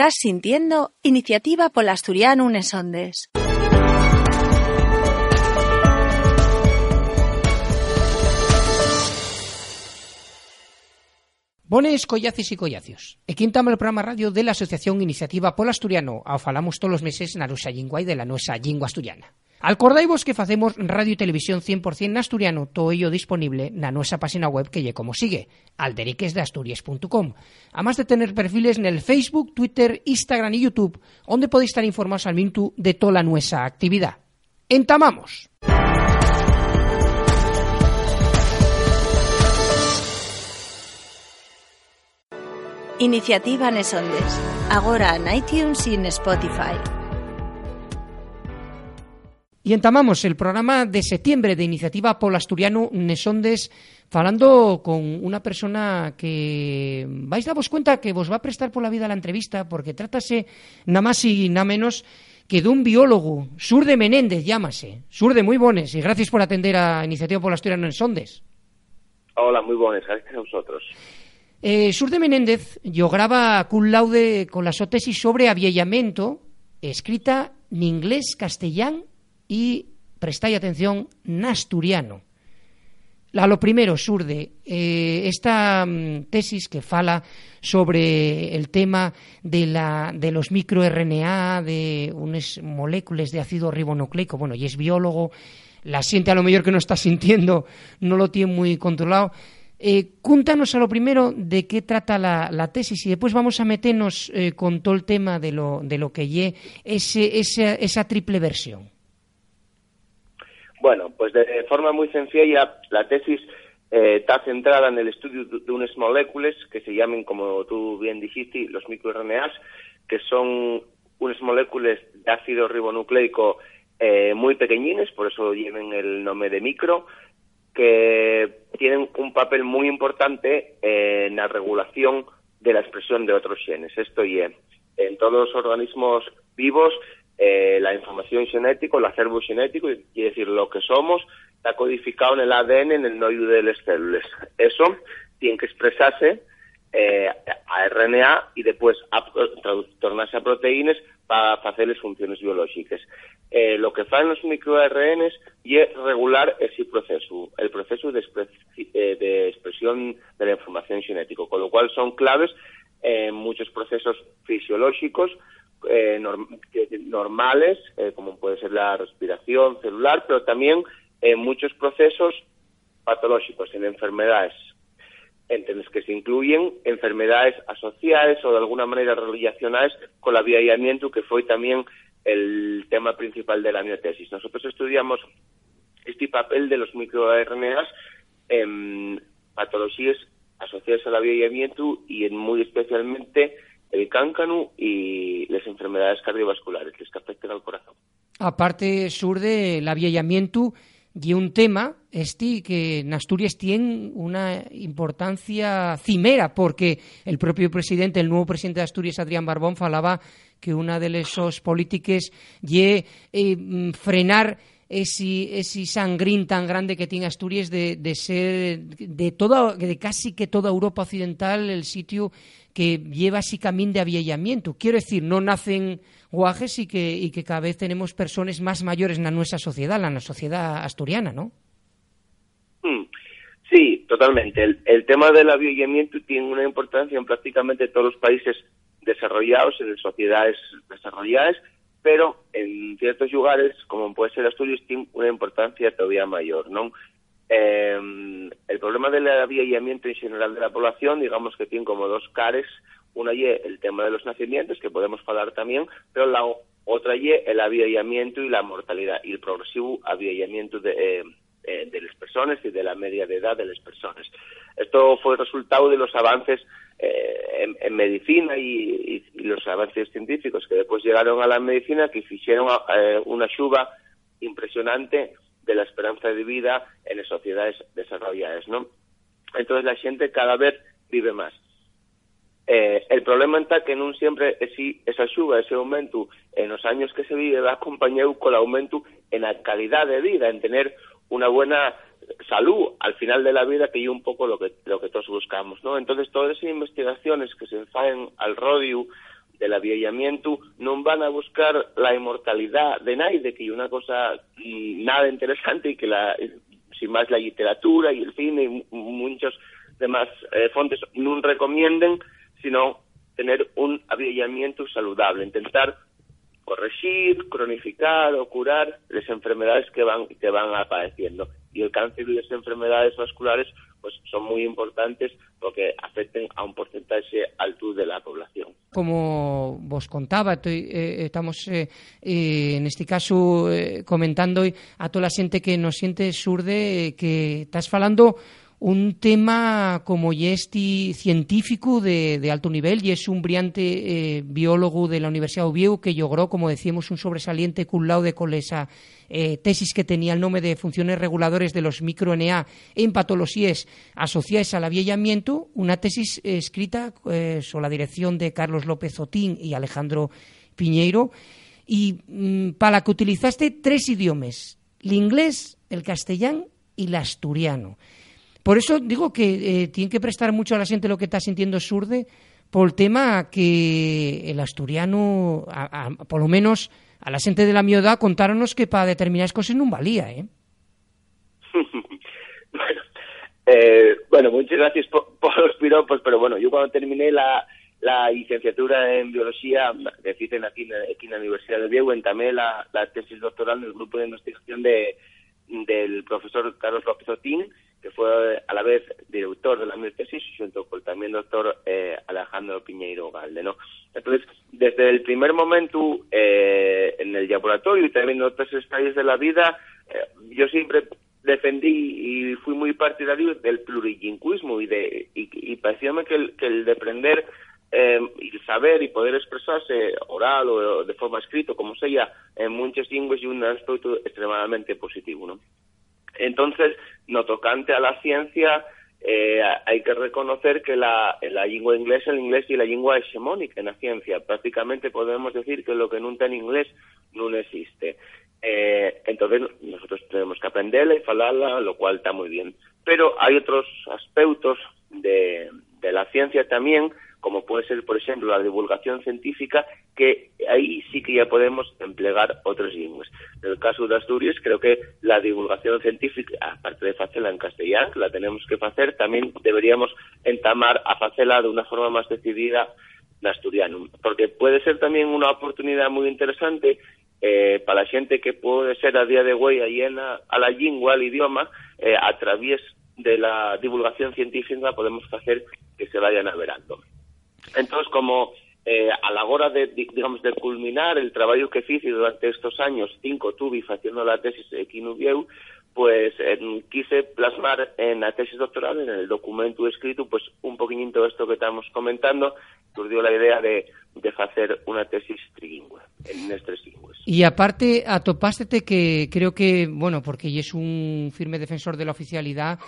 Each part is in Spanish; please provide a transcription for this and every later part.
Estás sintiendo Iniciativa Polasturiano Unesondes. Bones, collaces y collacios. E quintamos el programa radio de la Asociación Iniciativa Polasturiano. Ao falamos todos os meses na nosa lingua de la nosa lingua asturiana. Alcordaivos que facemos radio e televisión 100% asturiano, todo ello disponible na nosa página web que lle como sigue, alderiquesdeasturias.com. Además de tener perfiles nel Facebook, Twitter, Instagram e YouTube, onde podéis estar informados al minuto de toda nuestra actividad. ¡Entamamos! Iniciativa Nesondes. Agora en iTunes y en Spotify. Y entamamos el programa de septiembre de Iniciativa Polasturiano Nesondes falando con una persona que vais a daros cuenta que vos va a prestar por la vida la entrevista porque trátase nada más y nada menos que de un biólogo, Surde Menéndez llámase. Surde, muy bones y gracias por atender a Iniciativa Polasturiano Nesondes. Hola, muy buenas, gracias a vosotros. Eh, Surde Menéndez yo graba cum laude con la tesis sobre aviellamiento escrita en inglés, castellán y, prestáis atención, nasturiano. A lo primero, Surde, eh, esta mm, tesis que fala sobre el tema de, la, de los microRNA, de unas moléculas de ácido ribonucleico, bueno, y es biólogo, la siente a lo mejor que no está sintiendo, no lo tiene muy controlado. Eh, a lo primero de qué trata la, la tesis y después vamos a meternos eh, con todo el tema de lo, de lo que lle ese, esa, esa triple versión. Bueno, pues de forma muy sencilla, la tesis eh, está centrada en el estudio de unas moléculas que se llaman, como tú bien dijiste, los microRNAs, que son unas moléculas de ácido ribonucleico eh, muy pequeñines, por eso llevan el nombre de micro, que tienen un papel muy importante en la regulación de la expresión de otros genes. Esto y en todos los organismos vivos eh, la información genética, el acervo genético, quiere decir lo que somos, está codificado en el ADN, en el nodo de las células. Eso tiene que expresarse eh, a RNA y después a, tornarse a proteínas para hacer las funciones biológicas. Eh, lo que hacen los microRNs es regular ese proceso, el proceso eh, de expresión de la información genética, con lo cual son claves en muchos procesos fisiológicos eh, normales, eh, como puede ser la respiración celular, pero también en muchos procesos patológicos, en enfermedades, entre los que se incluyen enfermedades asociadas o de alguna manera relacionadas con el aviamiento, que fue también el tema principal de la miotesis. Nosotros estudiamos este papel de los microRNAs en patologías asociadas al aviamiento y en muy especialmente el cáncano y las enfermedades cardiovasculares que afectan al corazón. Aparte, sur del aviamiento y un tema este que en Asturias tiene una importancia cimera porque el propio presidente, el nuevo presidente de Asturias, Adrián Barbón, falaba que una de esas políticas y eh, frenar ese, ese sangrín tan grande que tiene Asturias de, ser de toda de casi que toda Europa occidental el sitio que lleva ese camino de aviellamiento. Quiero decir, no nacen guajes y que, y que cada vez tenemos personas más mayores en nuestra sociedad, en la sociedad asturiana, ¿no? Hmm. Sí, totalmente. El, el tema del aviellamiento tiene una importancia en prácticamente todos los países desarrollados, en las sociedades desarrolladas, pero en ciertos lugares, como puede ser Asturias, tiene una importancia todavía mayor, ¿no? Eh, el problema del aviallamiento en general de la población, digamos que tiene como dos cares, una y el tema de los nacimientos, que podemos hablar también, pero la otra y el aviallamiento y la mortalidad, y el progresivo aviallamiento de, eh, eh, de las personas y de la media de edad de las personas. Esto fue resultado de los avances eh, en, medicina y, los avances científicos que después llegaron a la medicina que hicieron eh, una suba impresionante de la esperanza de vida en las sociedades desarrolladas, ¿no? Entonces la gente cada vez vive más. Eh, el problema está que no siempre ese, esa suba, ese aumento en los años que se vive va acompañado con el aumento en la calidad de vida, en tener una buena salud al final de la vida, que es un poco lo que, lo que todos buscamos, ¿no? Entonces, todas esas investigaciones que se hacen al rodio del aviallamiento non van a buscar la inmortalidad de nadie, que es una cosa mm, nada interesante y que la, sin más la literatura y el cine y muchos demás eh, fontes no recomienden, sino tener un aviallamiento saludable, intentar corregir, cronificar o curar las enfermedades que van, que van apareciendo. Y el cáncer y las enfermedades vasculares pues son muy importantes porque afecten a un porcentaje alto de la población. Como vos contaba, estoy, eh, estamos eh, eh, en este caso eh, comentando a toda la gente que nos siente surde eh, que estás falando un tema como este científico de, alto nivel y es un brillante eh, biólogo de la Universidad de Oviedo que logró, como decíamos, un sobresaliente cum laude con esa eh, tesis que tenía el nombre de funciones reguladores de los microNA en patologías asociadas al aviellamiento, una tesis escrita eh, sobre la dirección de Carlos López Otín y Alejandro Piñeiro y mm, para la que utilizaste tres idiomas, el inglés, el castellano y el asturiano. Por eso digo que eh, tienen que prestar mucho a la gente lo que está sintiendo Surde por el tema que el asturiano, por lo menos a la gente de la mi edad, contáronos que para determinadas cosas no valía, ¿eh? bueno, eh, bueno, muchas gracias por, por, los piropos, pero bueno, yo cuando terminé la, la licenciatura en biología, que hice aquí, en la Universidad de Viego, entamé la, tesis doctoral en el grupo de investigación de, del profesor Carlos López Otín, que fue a la vez director de la mi tesis junto con también doctor eh, Alejandro Piñeiro Galde, ¿no? Entonces, desde el primer momento eh, en el laboratorio y también en otros estadios de la vida, eh, yo siempre defendí y fui muy partidario del plurilingüismo y de y, y que el, que el de aprender eh, y saber y poder expresarse oral o de forma escrita, como sea, en muchas lenguas y un aspecto extremadamente positivo, ¿no? Entonces, no tocante a la ciencia, eh, hay que reconocer que la, la lengua inglesa, el inglés y la lengua hegemónica en la ciencia. Prácticamente podemos decir que lo que está en inglés no existe. Eh, entonces, nosotros tenemos que aprenderla y hablarla, lo cual está muy bien. Pero hay otros aspectos de, de la ciencia también como puede ser, por ejemplo, la divulgación científica, que ahí sí que ya podemos emplear otras lenguas. En el caso de Asturias, creo que la divulgación científica, aparte de hacerla en castellano, la tenemos que hacer, también deberíamos entamar a hacerla de una forma más decidida en asturiano, porque puede ser también una oportunidad muy interesante eh, para la gente que puede ser a día de hoy llena a la lengua, al idioma, eh, a través de la divulgación científica podemos hacer que se vayan averando. Entonces, como eh, a la hora de, digamos, de culminar el trabajo que hice durante estos años, cinco tuve haciendo la tesis aquí en Ubieu, pues eh, quise plasmar en la tesis doctoral, en el documento escrito, pues un poquitito esto que estamos comentando, surgió la idea de, de hacer una tesis trilingüe, en tres lingües. Y aparte, atopástete que creo que, bueno, porque es un firme defensor de la oficialidad,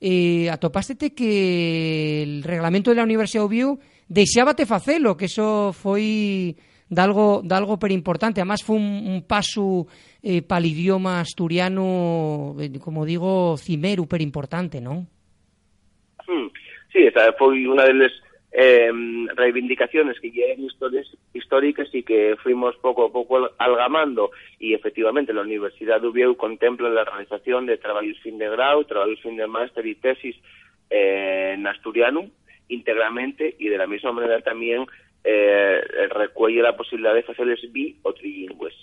eh, atopástete que el reglamento de la Universidad de Ubiu deixábate facelo, que eso foi dalgo, dalgo per importante. Además, foi un, paso eh, para el idioma asturiano, eh, como digo, cimeru per importante, non? Hmm. Sí, esa foi unha deles eh, reivindicaciones que ya históricas y que fuimos poco a poco algamando y efectivamente la Universidad de Ubieu contempla la realización de trabajos fin de grado, trabajos fin de máster y tesis eh, en asturiano íntegramente y de la misma manera también eh, recuelle la posibilidad de hacerles bi o trilingües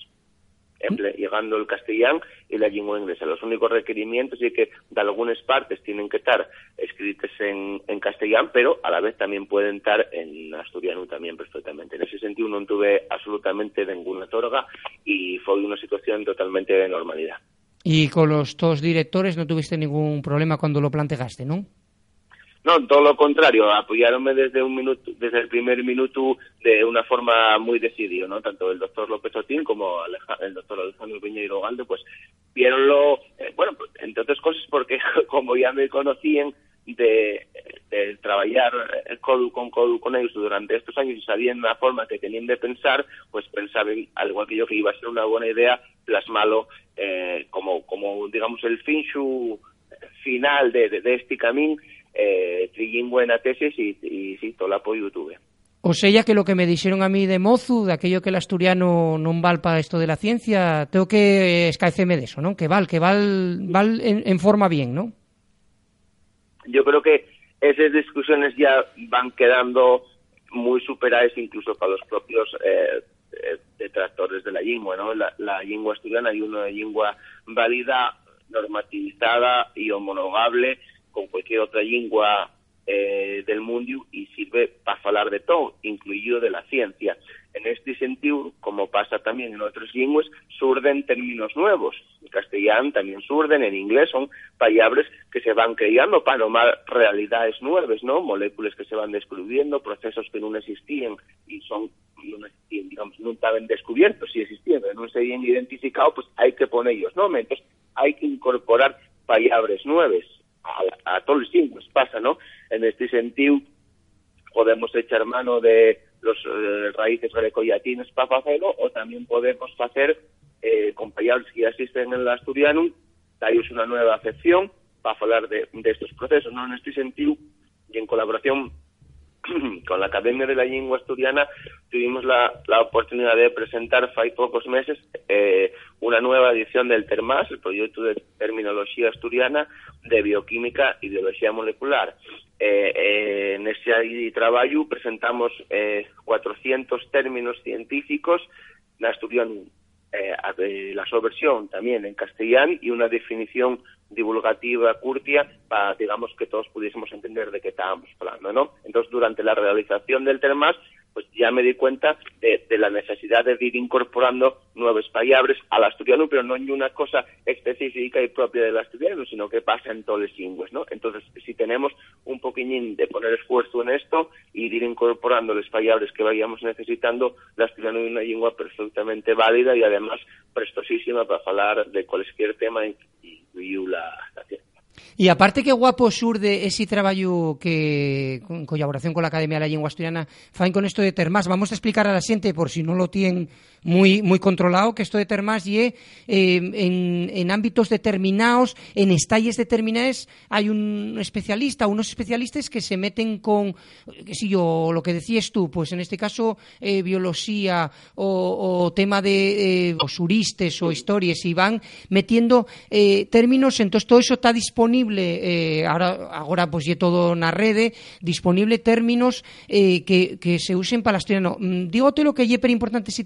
llegando el castellano y la lengua inglesa. Los únicos requerimientos es que de algunas partes tienen que estar escritas en, en castellano, pero a la vez también pueden estar en asturiano también perfectamente. En ese sentido no tuve absolutamente ninguna torga y fue una situación totalmente de normalidad. Y con los dos directores no tuviste ningún problema cuando lo planteaste, ¿no? No, todo lo contrario, apoyaronme desde un minuto, desde el primer minuto de una forma muy decidida, ¿no? Tanto el doctor López Otín como el doctor Alejandro Piñeiro Galde, pues vieronlo, eh, bueno, entre otras cosas porque como ya me conocían de, de trabajar codo con codo con ellos durante estos años y sabían la forma que tenían de pensar, pues pensaban, al igual que yo, que iba a ser una buena idea plasmarlo eh, como, como, digamos, el fin final de, de, de este camino eh, trilingüe en la tesis y, y sí, todo el apoyo tuve. O sea que lo que me dijeron a mí de mozu, de aquello que el asturiano non val para esto de la ciencia, tengo que escaeceme de eso, ¿no? Que val, que val, val en, en forma bien, ¿no? Yo creo que esas discusiones ya van quedando muy superadas incluso para los propios eh, eh, detractores de la lengua, ¿no? La, la lengua asturiana hay una lengua válida, normativizada y homologable con cualquier otra lengua eh, del mundo y sirve para hablar de todo, incluido de la ciencia. En este sentido, como pasa también en otras lenguas, surden términos nuevos. En castellano también surden, en inglés son palabras que se van creando para nomar realidades nuevas, ¿no? Moléculas que se van descubriendo, procesos que no existían y son no existían, digamos, no estaban descubiertos, si existían, pero no se habían identificado, pues hay que ponerlos, ¿no? Entonces hay que incorporar palabras nuevas a, a todos los lenguas, pasa, ¿no? En este sentido, podemos echar mano de los eh, raíces grecoyatinas para hacerlo, o también podemos hacer eh, con palabras que ya existen en el asturiano, darles una nueva acepción para hablar de estos procesos, ¿no? En este sentido, y en colaboración con la Academia de la Lengua Asturiana tuvimos la, oportunidad de presentar hace pocos meses eh, una nueva edición del TERMAS, el proyecto de terminología asturiana de bioquímica y biología molecular. Eh, eh, en ese trabajo presentamos eh, 400 términos científicos en asturiano la subversión también en castellano y una definición divulgativa curtia para, digamos, que todos pudiésemos entender de qué estábamos hablando, ¿no? Entonces, durante la realización del TERMAS, pues ya me di cuenta de, de, la necesidad de ir incorporando nuevas palabras al asturiano, pero no hay una cosa específica y propia del asturiano, sino que pasa en todos los lenguas, ¿no? Entonces, si tenemos un poquillín de poner esfuerzo en esto y ir incorporando las palabras que vayamos necesitando, el asturiano es una lengua perfectamente válida y además prestosísima para hablar de cualquier tema, la, la E aparte que guapo surde ese traballo que en colaboración con la Academia da Lengua Asturiana fain con isto de termas, Vamos a explicar a la xente por si non lo tienen muy muy controlado que esto de y eh, en, en ámbitos determinados, en estalles determinados hay un especialista, unos especialistas que se meten con que si yo lo que decías tú, pues en este caso eh, biología o, tema de eh, o suristes o historias y van metiendo eh, términos, entonces todo eso está disponible ahora agora pues lle todo na rede, disponible términos que, que se usen para asturiano. Mm, dígote lo que per importante ese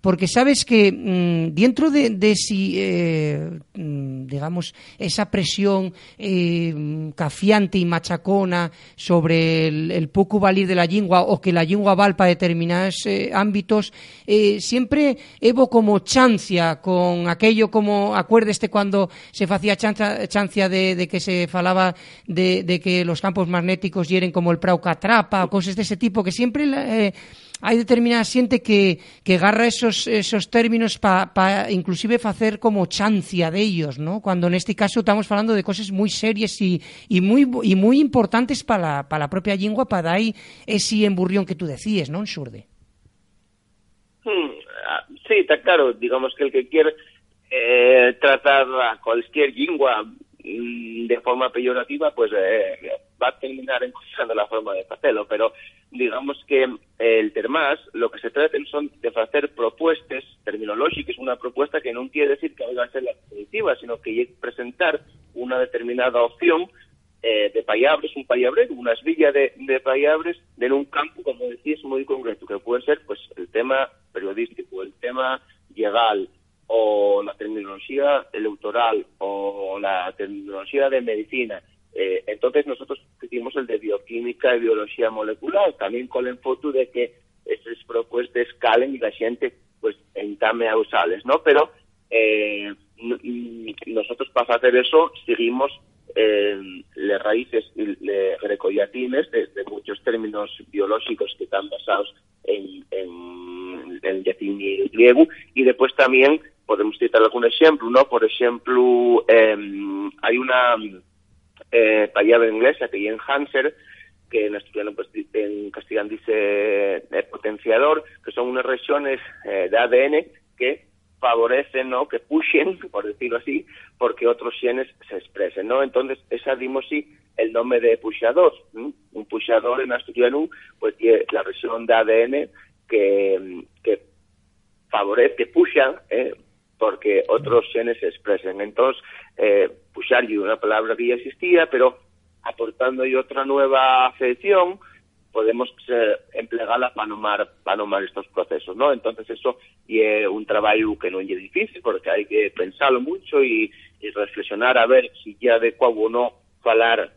porque sabes que mm, dentro de, de si eh, mm, digamos esa presión eh, cafiante y machacona sobre el, pouco valir de la lingua o que la lingua val para determinados eh, ámbitos eh, siempre evo como chancia con aquello como acuérdeste cuando se facía chanza, chancia de que se falaba de, de, que los campos magnéticos hieren como el prau catrapa o cosas de ese tipo, que siempre eh, hai determinada xente que, que agarra esos, esos términos para pa inclusive facer como chancia de ellos, ¿no? Cuando neste caso estamos falando de cosas moi serias e, e moi, e moi importantes para para la propia lingua para dar ese emburrión que tú decías, non, Xurde? Hmm, sí, está claro, digamos que el que quiere eh, tratar a cualquier lingua de forma peyorativa, pues eh, va a terminar encontrando la forma de hacerlo, pero digamos que el termas lo que se trata son de hacer propuestas terminológicas, una propuesta que no quiere decir que vaya a ser la definitiva, sino que presentar una determinada opción eh, de palabras, un palabrero, unas villas de, de palabras en un campo, como decís, muy concreto, que puede ser pues el tema periodístico, el tema legal, o la terminología electoral o la terminología de medicina. Eh, entonces nosotros hicimos el de bioquímica y biología molecular, también con el foto de que esas propuestas calen y la gente pues entame a usarles, ¿no? Pero eh, nosotros para hacer eso seguimos eh, las raíces grecoyatines de, de, muchos términos biológicos que están basados en, en, en latín y griego y después también podemos citar algún ejemplo, ¿no? Por ejemplo, eh, hay una eh, palabra inglesa que en Hanser, que en, asturiano, pues, en castellano dice eh, potenciador, que son unas regiones eh, de ADN que favorecen, ¿no? Que pushen, por decirlo así, porque otros genes se expresen, ¿no? Entonces, esa dimosis el nome de puxador. Un puxador en asturiano pues tiene la versión de ADN que, que favorece, que puxa, eh, porque otros genes se expresen. Entonces, puxar una palabra que ya existía, pero aportando otra nueva acepción, podemos eh, emplearla para nomar, para nomar estos procesos, ¿no? Entonces eso es un trabajo que no es difícil porque hay que pensarlo mucho y, y reflexionar a ver si ya adecuado o no falar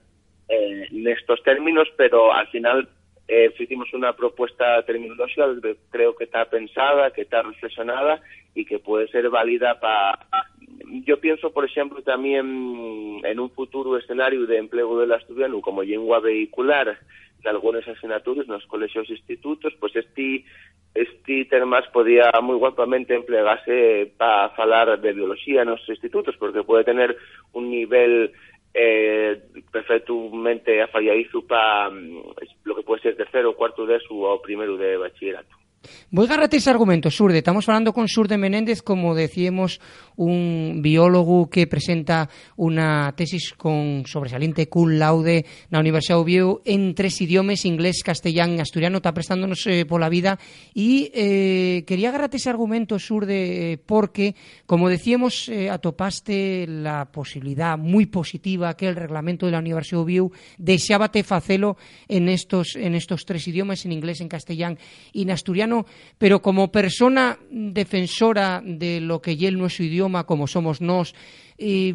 eh, estos términos, pero al final eh, hicimos una propuesta terminológica que creo que está pensada, que está reflexionada y que puede ser válida para... Yo pienso, por ejemplo, también en un futuro escenario de empleo del asturiano como lengua vehicular de algunas asignaturas los colegios e institutos, pues este este termas podía muy guapamente emplearse para falar de biología en los institutos, porque puede tener un nivel eh, perfectamente afalladizo para mm, lo que puede ser tercero, cuarto de su o primero de bachillerato. Voy a agarrarte ese argumento, Surde. Estamos hablando con Surde Menéndez, como decíamos, un biólogo que presenta una tesis con sobresaliente cum laude la Universidad de Oviedo en tres idiomas, inglés, castellano y asturiano. Está prestándonos eh, por la vida. Y eh, quería agarrarte ese argumento, Surde, eh, porque, como decíamos, atopaste la posibilidad muy positiva que el reglamento de la Universidad de Oviedo deseaba te facelo en estos, en estos tres idiomas, en inglés, en castellano y en asturiano pero como persona defensora de lo que es nuestro idioma, como somos nos, eh,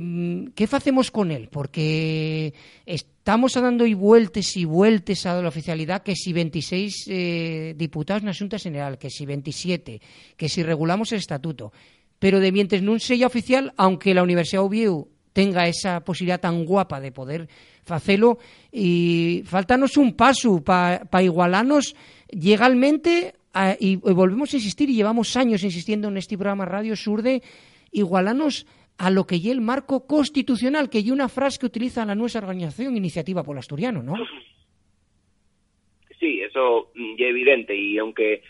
¿qué hacemos con él? Porque estamos dando y vueltas y vueltas a la oficialidad que si 26 eh, diputados en la General, que si 27, que si regulamos el estatuto, pero de mientras no sea oficial, aunque la Universidad Oviedo tenga esa posibilidad tan guapa de poder hacerlo, y faltanos un paso para igualarnos legalmente Ah, y, volvemos a insistir, y llevamos años insistiendo en este programa Radio Sur de igualarnos a lo que es el marco constitucional, que hay una frase que utiliza la nuestra organización Iniciativa por Asturiano, ¿no? Sí, eso es evidente, y aunque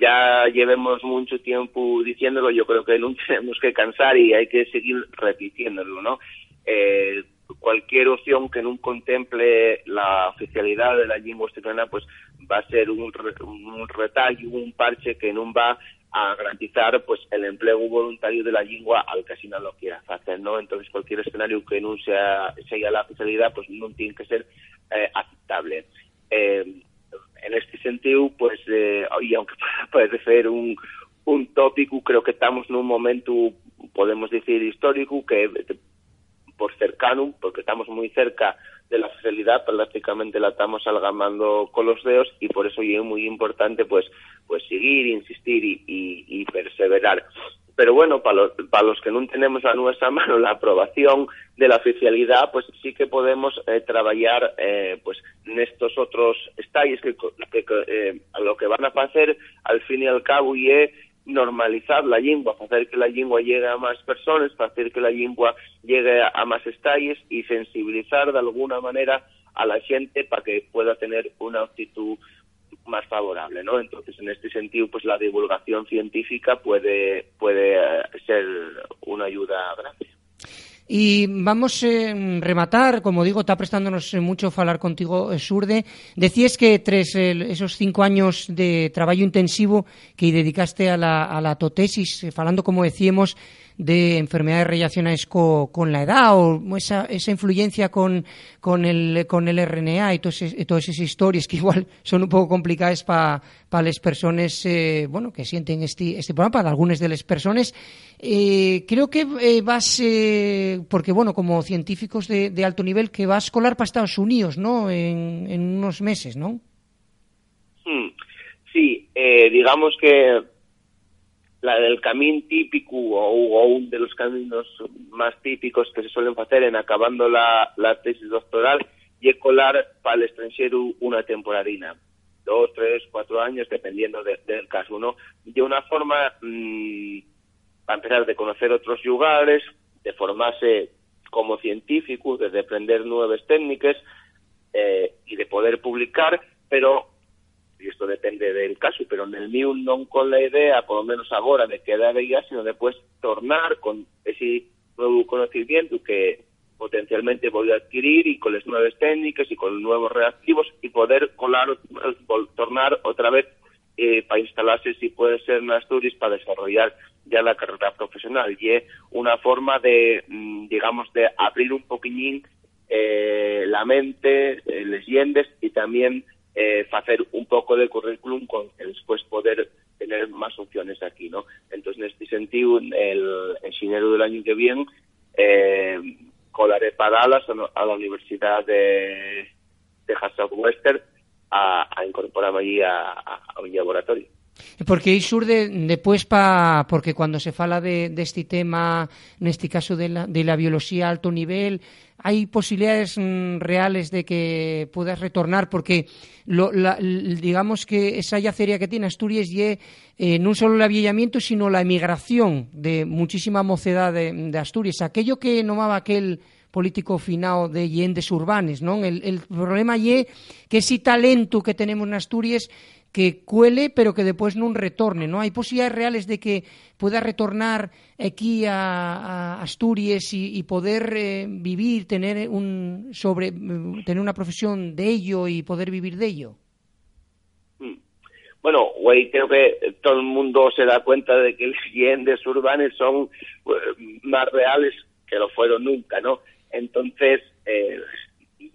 ya llevemos mucho tiempo diciéndolo, yo creo que no tenemos que cansar y hay que seguir repitiéndolo, ¿no? Eh, cualquier opción que no contemple la oficialidad de la lengua asturiana, pues va a ser un, un retallo, un parche que no va a garantizar pues el empleo voluntario de la lengua al que así no lo quiera hacer, ¿no? Entonces cualquier escenario que no sea, sea la oficialidad pues no tiene que ser eh, aceptable. Eh, en este sentido, pues, eh, y aunque puede ser un, un tópico, creo que estamos en un momento, podemos decir, histórico, que por cercano, porque estamos muy cerca de la realidad, prácticamente la estamos algamando con los dedos y por eso es muy importante pues pues seguir, insistir y, perseverar. Pero bueno, para los, para los que no tenemos a nuestra mano la aprobación de la oficialidad, pues sí que podemos eh, trabajar eh, pues en estos otros estalles que, que, eh, lo que van a hacer al fin y al cabo y es normalizar la lengua, hacer que la lengua llegue a más personas, hacer que la lengua llegue a más estalles y sensibilizar de alguna manera a la gente para que pueda tener una actitud más favorable, ¿no? Entonces, en este sentido, pues la divulgación científica puede puede eh, ser una ayuda grande. Y vamos a eh, rematar, como digo, está prestándonos mucho falar contigo, eh, Surde. Decías que tras esos cinco años de trabajo intensivo que dedicaste a la, a la como decíamos, de enfermedades relacionadas con la edad o esa, esa influencia con, con, el, con el RNA y todas, esas historias que igual son un poco complicadas para pa las personas eh, bueno, que sienten este, este programa, para algunas de las personas. Eh, creo que eh, vas, eh, porque bueno, como científicos de, alto nivel, que vas a colar para Estados Unidos, ¿no? En, en unos meses, ¿no? Hmm. Sí, eh, digamos que la del camino típico o, uno de los caminos más típicos que se suelen hacer en acabando la, tesis doctoral y colar para el extranjero una temporadina dos, tres, cuatro años, dependiendo del caso, ¿no? De una forma, mmm, para empezar, de conocer otros lugares, de formarse como científico, de aprender nuevas técnicas eh, y de poder publicar, pero y esto depende del caso, pero en el mío no con la idea, por lo menos ahora, de quedar ya, sino después tornar con ese nuevo conocimiento que potencialmente poder adquirir y con las nuevas técnicas y con nuevos reactivos y poder colar, tornar otra vez eh, para instalarse si puede ser en Asturias para desarrollar ya la carrera profesional. Y es una forma de mm, digamos de abrir un poquillín eh, la mente, eh, leyendas y también eh, hacer un poco de currículum con que después poder tener más opciones aquí, ¿no? Entonces, en este sentido, el ingeniero del año que viene eh, colaré para Dallas a la Universidad de Texas Southwestern a, a incorporarme allí a, a, a un laboratorio. Porque aí surde depois pa porque cando se fala de deste tema, neste caso de la, de la bioloxía a alto nivel, hai posibilidades mm, reales de que podas retornar porque lo, la, digamos que esa yacería que tiene Asturias lle eh, non só o sino la emigración de muchísima mocedade de, de Asturias. Aquello que nomaba aquel político finao de llendes urbanes, non? El, el problema lle que ese talento que tenemos en Asturias que cuele pero que despois non retorne, non? Hai posibilidades reales de que pueda retornar aquí a, a Asturias e poder eh, vivir, tener un sobre tener unha profesión de ello e poder vivir de ello. Hmm. Bueno, güey, creo que todo el mundo se da cuenta de que los leyendas urbanas son eh, más reales que lo fueron nunca, ¿no? Entonces, eh,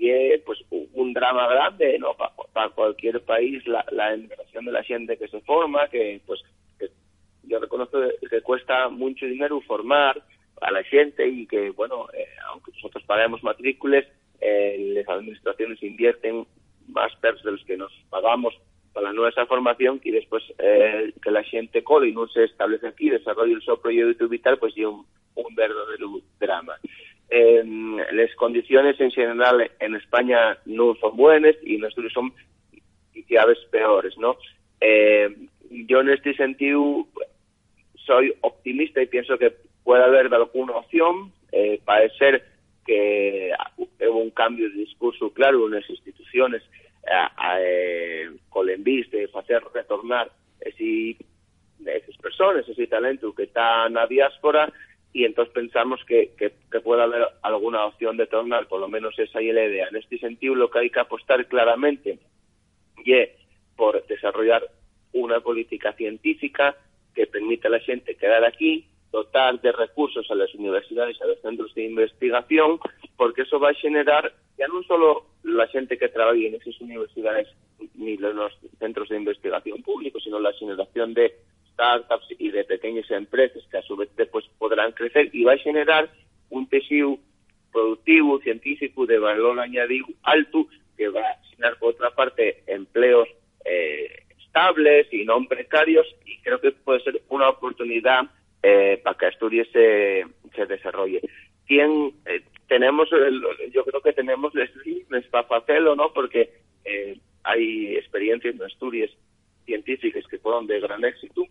es pues un drama grande no para pa cualquier país la, la emigración de la gente que se forma que pues que yo reconozco que cuesta mucho dinero formar a la gente y que bueno eh, aunque nosotros paguemos matrículas eh, las administraciones invierten más pesos de los que nos pagamos para nuestra formación y después eh, que la gente cole y no se establece aquí desarrolle el su proyecto vital pues y un, un verdadero drama eh, las condiciones en general en España no son buenas y Asturias son cada vez peores, ¿no? Eh, yo en este sentido soy optimista y pienso que puede haber alguna opción. Eh, parece que hubo un cambio de discurso claro en las instituciones eh, con el de hacer retornar ese, esas personas, ese talento que está en la diáspora y entonces pensamos que, que, que, puede haber alguna opción de tornar, por lo menos esa es la idea. En este sentido, lo que hay que apostar claramente y por desarrollar una política científica que permita a la gente quedar aquí, dotar de recursos a las universidades y a los centros de investigación, porque eso va a generar ya no solo la gente que trabaja en esas universidades ni los centros de investigación públicos, sino la generación de startups y de pequeñas empresas que a su vez después podrán crecer y va a generar un tejido productivo, científico, de valor añadido alto, que va a generar, por otra parte, empleos eh, estables y no precarios, y creo que puede ser una oportunidad eh, para que Asturias se, se desarrolle. ¿Quién, eh, tenemos, el, yo creo que tenemos les para hacerlo, ¿no? Porque eh, hay experiencias en Asturias científicas que fueron de gran éxito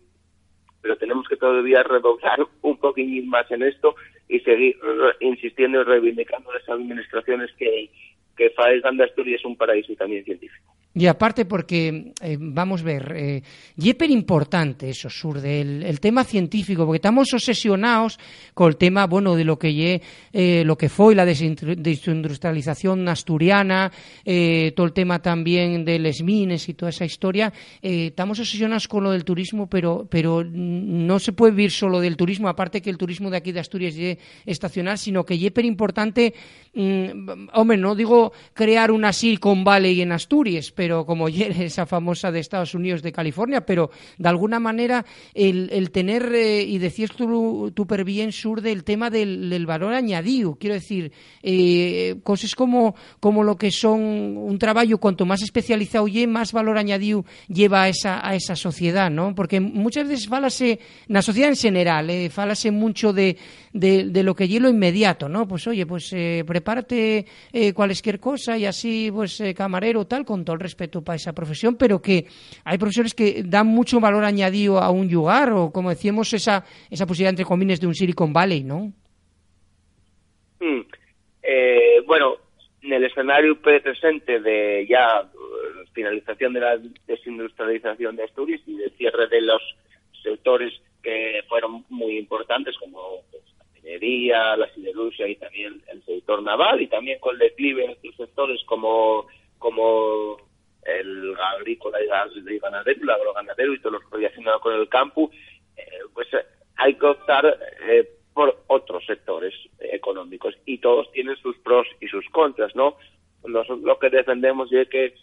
pero tenemos que todavía redoblar un poquín más en esto y seguir insistiendo y reivindicando las administraciones que, que faegan de Asturias un paraíso también científico. Y aparte porque, eh, vamos a ver, eh, y es importante eso, Surde, el, el, tema científico, porque estamos obsesionados con el tema, bueno, de lo que ye, eh, lo que fue la desindustrialización asturiana, eh, todo el tema también de les mines y toda esa historia, eh, estamos obsesionados con lo del turismo, pero, pero no se puede vivir solo del turismo, aparte que el turismo de aquí de Asturias ye estacional, sino que es importante, mm, hombre, no digo crear una Silicon Valley en Asturias, pero como esa famosa de Estados Unidos de California, pero de alguna manera el, tener, eh, y decías tú, súper bien, Sur, del tema del, del, valor añadido, quiero decir, eh, cosas como, como lo que son un trabajo, cuanto más especializado y más valor añadido lleva a esa, a esa sociedad, ¿no? Porque muchas veces falase, la sociedad en general, eh, falase mucho de, de, de, lo que lleva lo inmediato, ¿no? Pues oye, pues eh, prepárate eh, cualquier cosa y así, pues eh, camarero tal, con todo el respeto para esa profesión, pero que hay profesores que dan mucho valor añadido a un lugar o, como decíamos, esa, esa posibilidad, entre comillas, de un Silicon Valley, ¿no? Mm. Eh, bueno, en el escenario presente de ya uh, finalización de la desindustrialización de Asturias y de cierre de los sectores que fueron muy importantes como pues, minería, la siderurgia y también el sector naval, también con el declive en otros sectores como, como el agrícola y el ganadero, el agroganadero y todo lo relacionado con el campo, eh, pues hay que optar eh, por otros sectores económicos y todos tienen sus pros y sus contras, ¿no? Nosotros lo que defendemos es que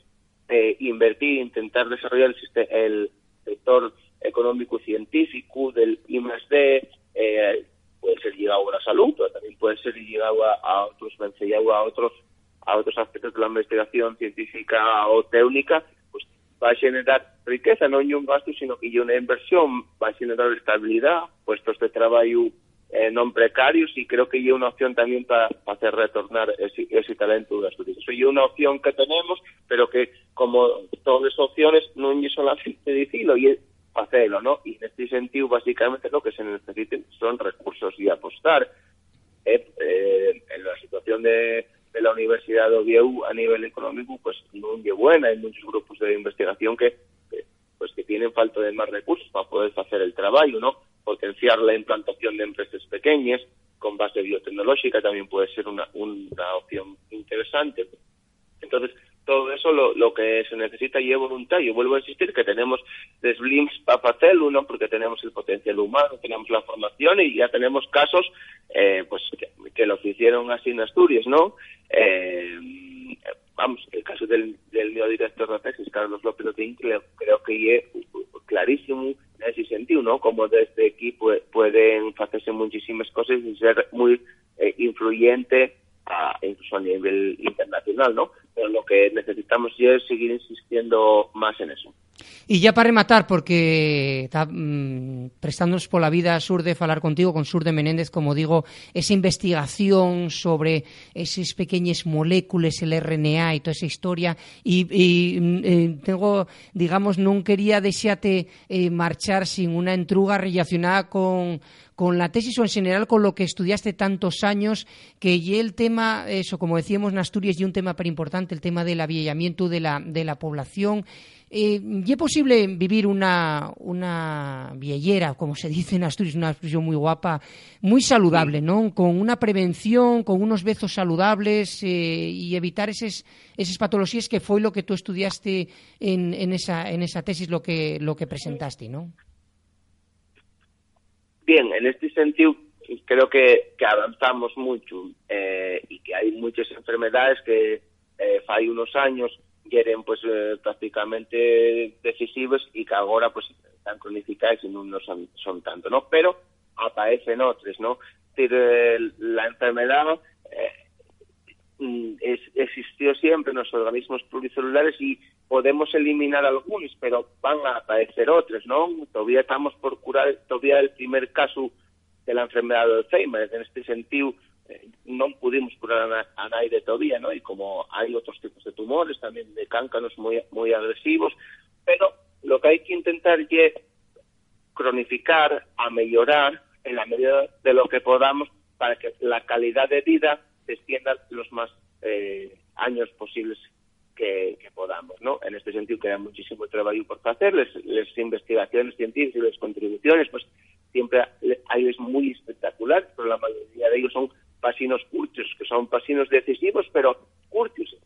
eh, invertir, intentar desarrollar el, el sector económico científico del I+D, eh, puede ser llegado a la salud, pero también puede ser llegado a, otros, a otros a otros aspectos de la investigación científica o técnica, pues va a generar riqueza, no un gasto, sino que una inversión, va a generar estabilidad, puestos de trabajo eh, non precarios y creo que é unha opción tamén para hacer retornar ese, ese talento das. Eso é unha opción que tenemos, pero que como todas as opciones non son solamente dicilo e facelo, ¿no? E neste sentido, basicamente, lo que se necesiten son recursos e apostar. Eh, eh, en la situación de, la Universidad de Oviedo a nivel económico, pues non é buena, hai muchos grupos de investigación que, que pues que tienen falta de más recursos para poder hacer el trabajo, ¿no? potenciar la implantación de empresas pequeñas con base biotecnológica también puede ser una, una opción interesante. Entonces, todo eso lo, lo que se necesita y es voluntario. Vuelvo a insistir que tenemos desblinks para hacerlo, ¿no? porque tenemos el potencial humano, tenemos la formación y ya tenemos casos eh, pues que, que, lo hicieron así en Asturias, ¿no? Eh, vamos, el caso del, del mío director de tesis, Carlos López Otín, creo, creo que es clarísimo en ese sentido, ¿no? Como desde aquí pueden hacerse muchísimas cosas y ser muy eh, influyente a, incluso a nivel internacional, ¿no? Pero lo que necesitamos es seguir insistiendo más en eso. Y ya para rematar, porque está mmm, prestándonos por la vida Sur de falar contigo, con Sur de Menéndez, como digo, esa investigación sobre esas pequeñas moléculas, el RNA y toda esa historia, y, y eh, tengo, digamos, non quería desearte eh, marchar sin una entruga relacionada con con la tesis o en general con lo que estudiaste tantos años, que y el tema, eso, como decíamos en Asturias, y un tema pero importante, el tema del avillamiento de la, de la población, eh, ¿Y es posible vivir una, una viellera, como se dice en Asturias, una expresión muy guapa, muy saludable, ¿no? Con una prevención, con unos besos saludables eh, y evitar esas, esas patologías que fue lo que tú estudiaste en, en, esa, en esa tesis, lo que, lo que presentaste, ¿no? Bien, en este sentido creo que, que avanzamos mucho eh, y que hay muchas enfermedades que eh, hay unos años quieren pues eh, prácticamente decisivos y que ahora pues están cronificadas y no son, son tanto, ¿no? Pero aparecen otros, ¿no? Es decir, eh, la enfermedad eh, mm, es, existió siempre en los organismos pluricelulares y podemos eliminar algunos, pero van a aparecer otros, ¿no? Todavía estamos por curar todavía el primer caso de la enfermedad de Alzheimer. En este sentido, eh, non pudimos curar a, a naide todavía, ¿no? Y como hay otros tipos de tumores, también de cáncanos muy, muy agresivos, pero lo que hay que intentar es cronificar, a mejorar en la medida de lo que podamos para que la calidad de vida se extienda los más eh, años posibles que, que, podamos, ¿no? En este sentido queda muchísimo trabajo por hacer, las, las investigaciones científicas y las contribuciones, pues siempre hay es muy espectacular, pero la mayoría de ellos son pasinos curtos, que son pasinos decisivos, pero curtos.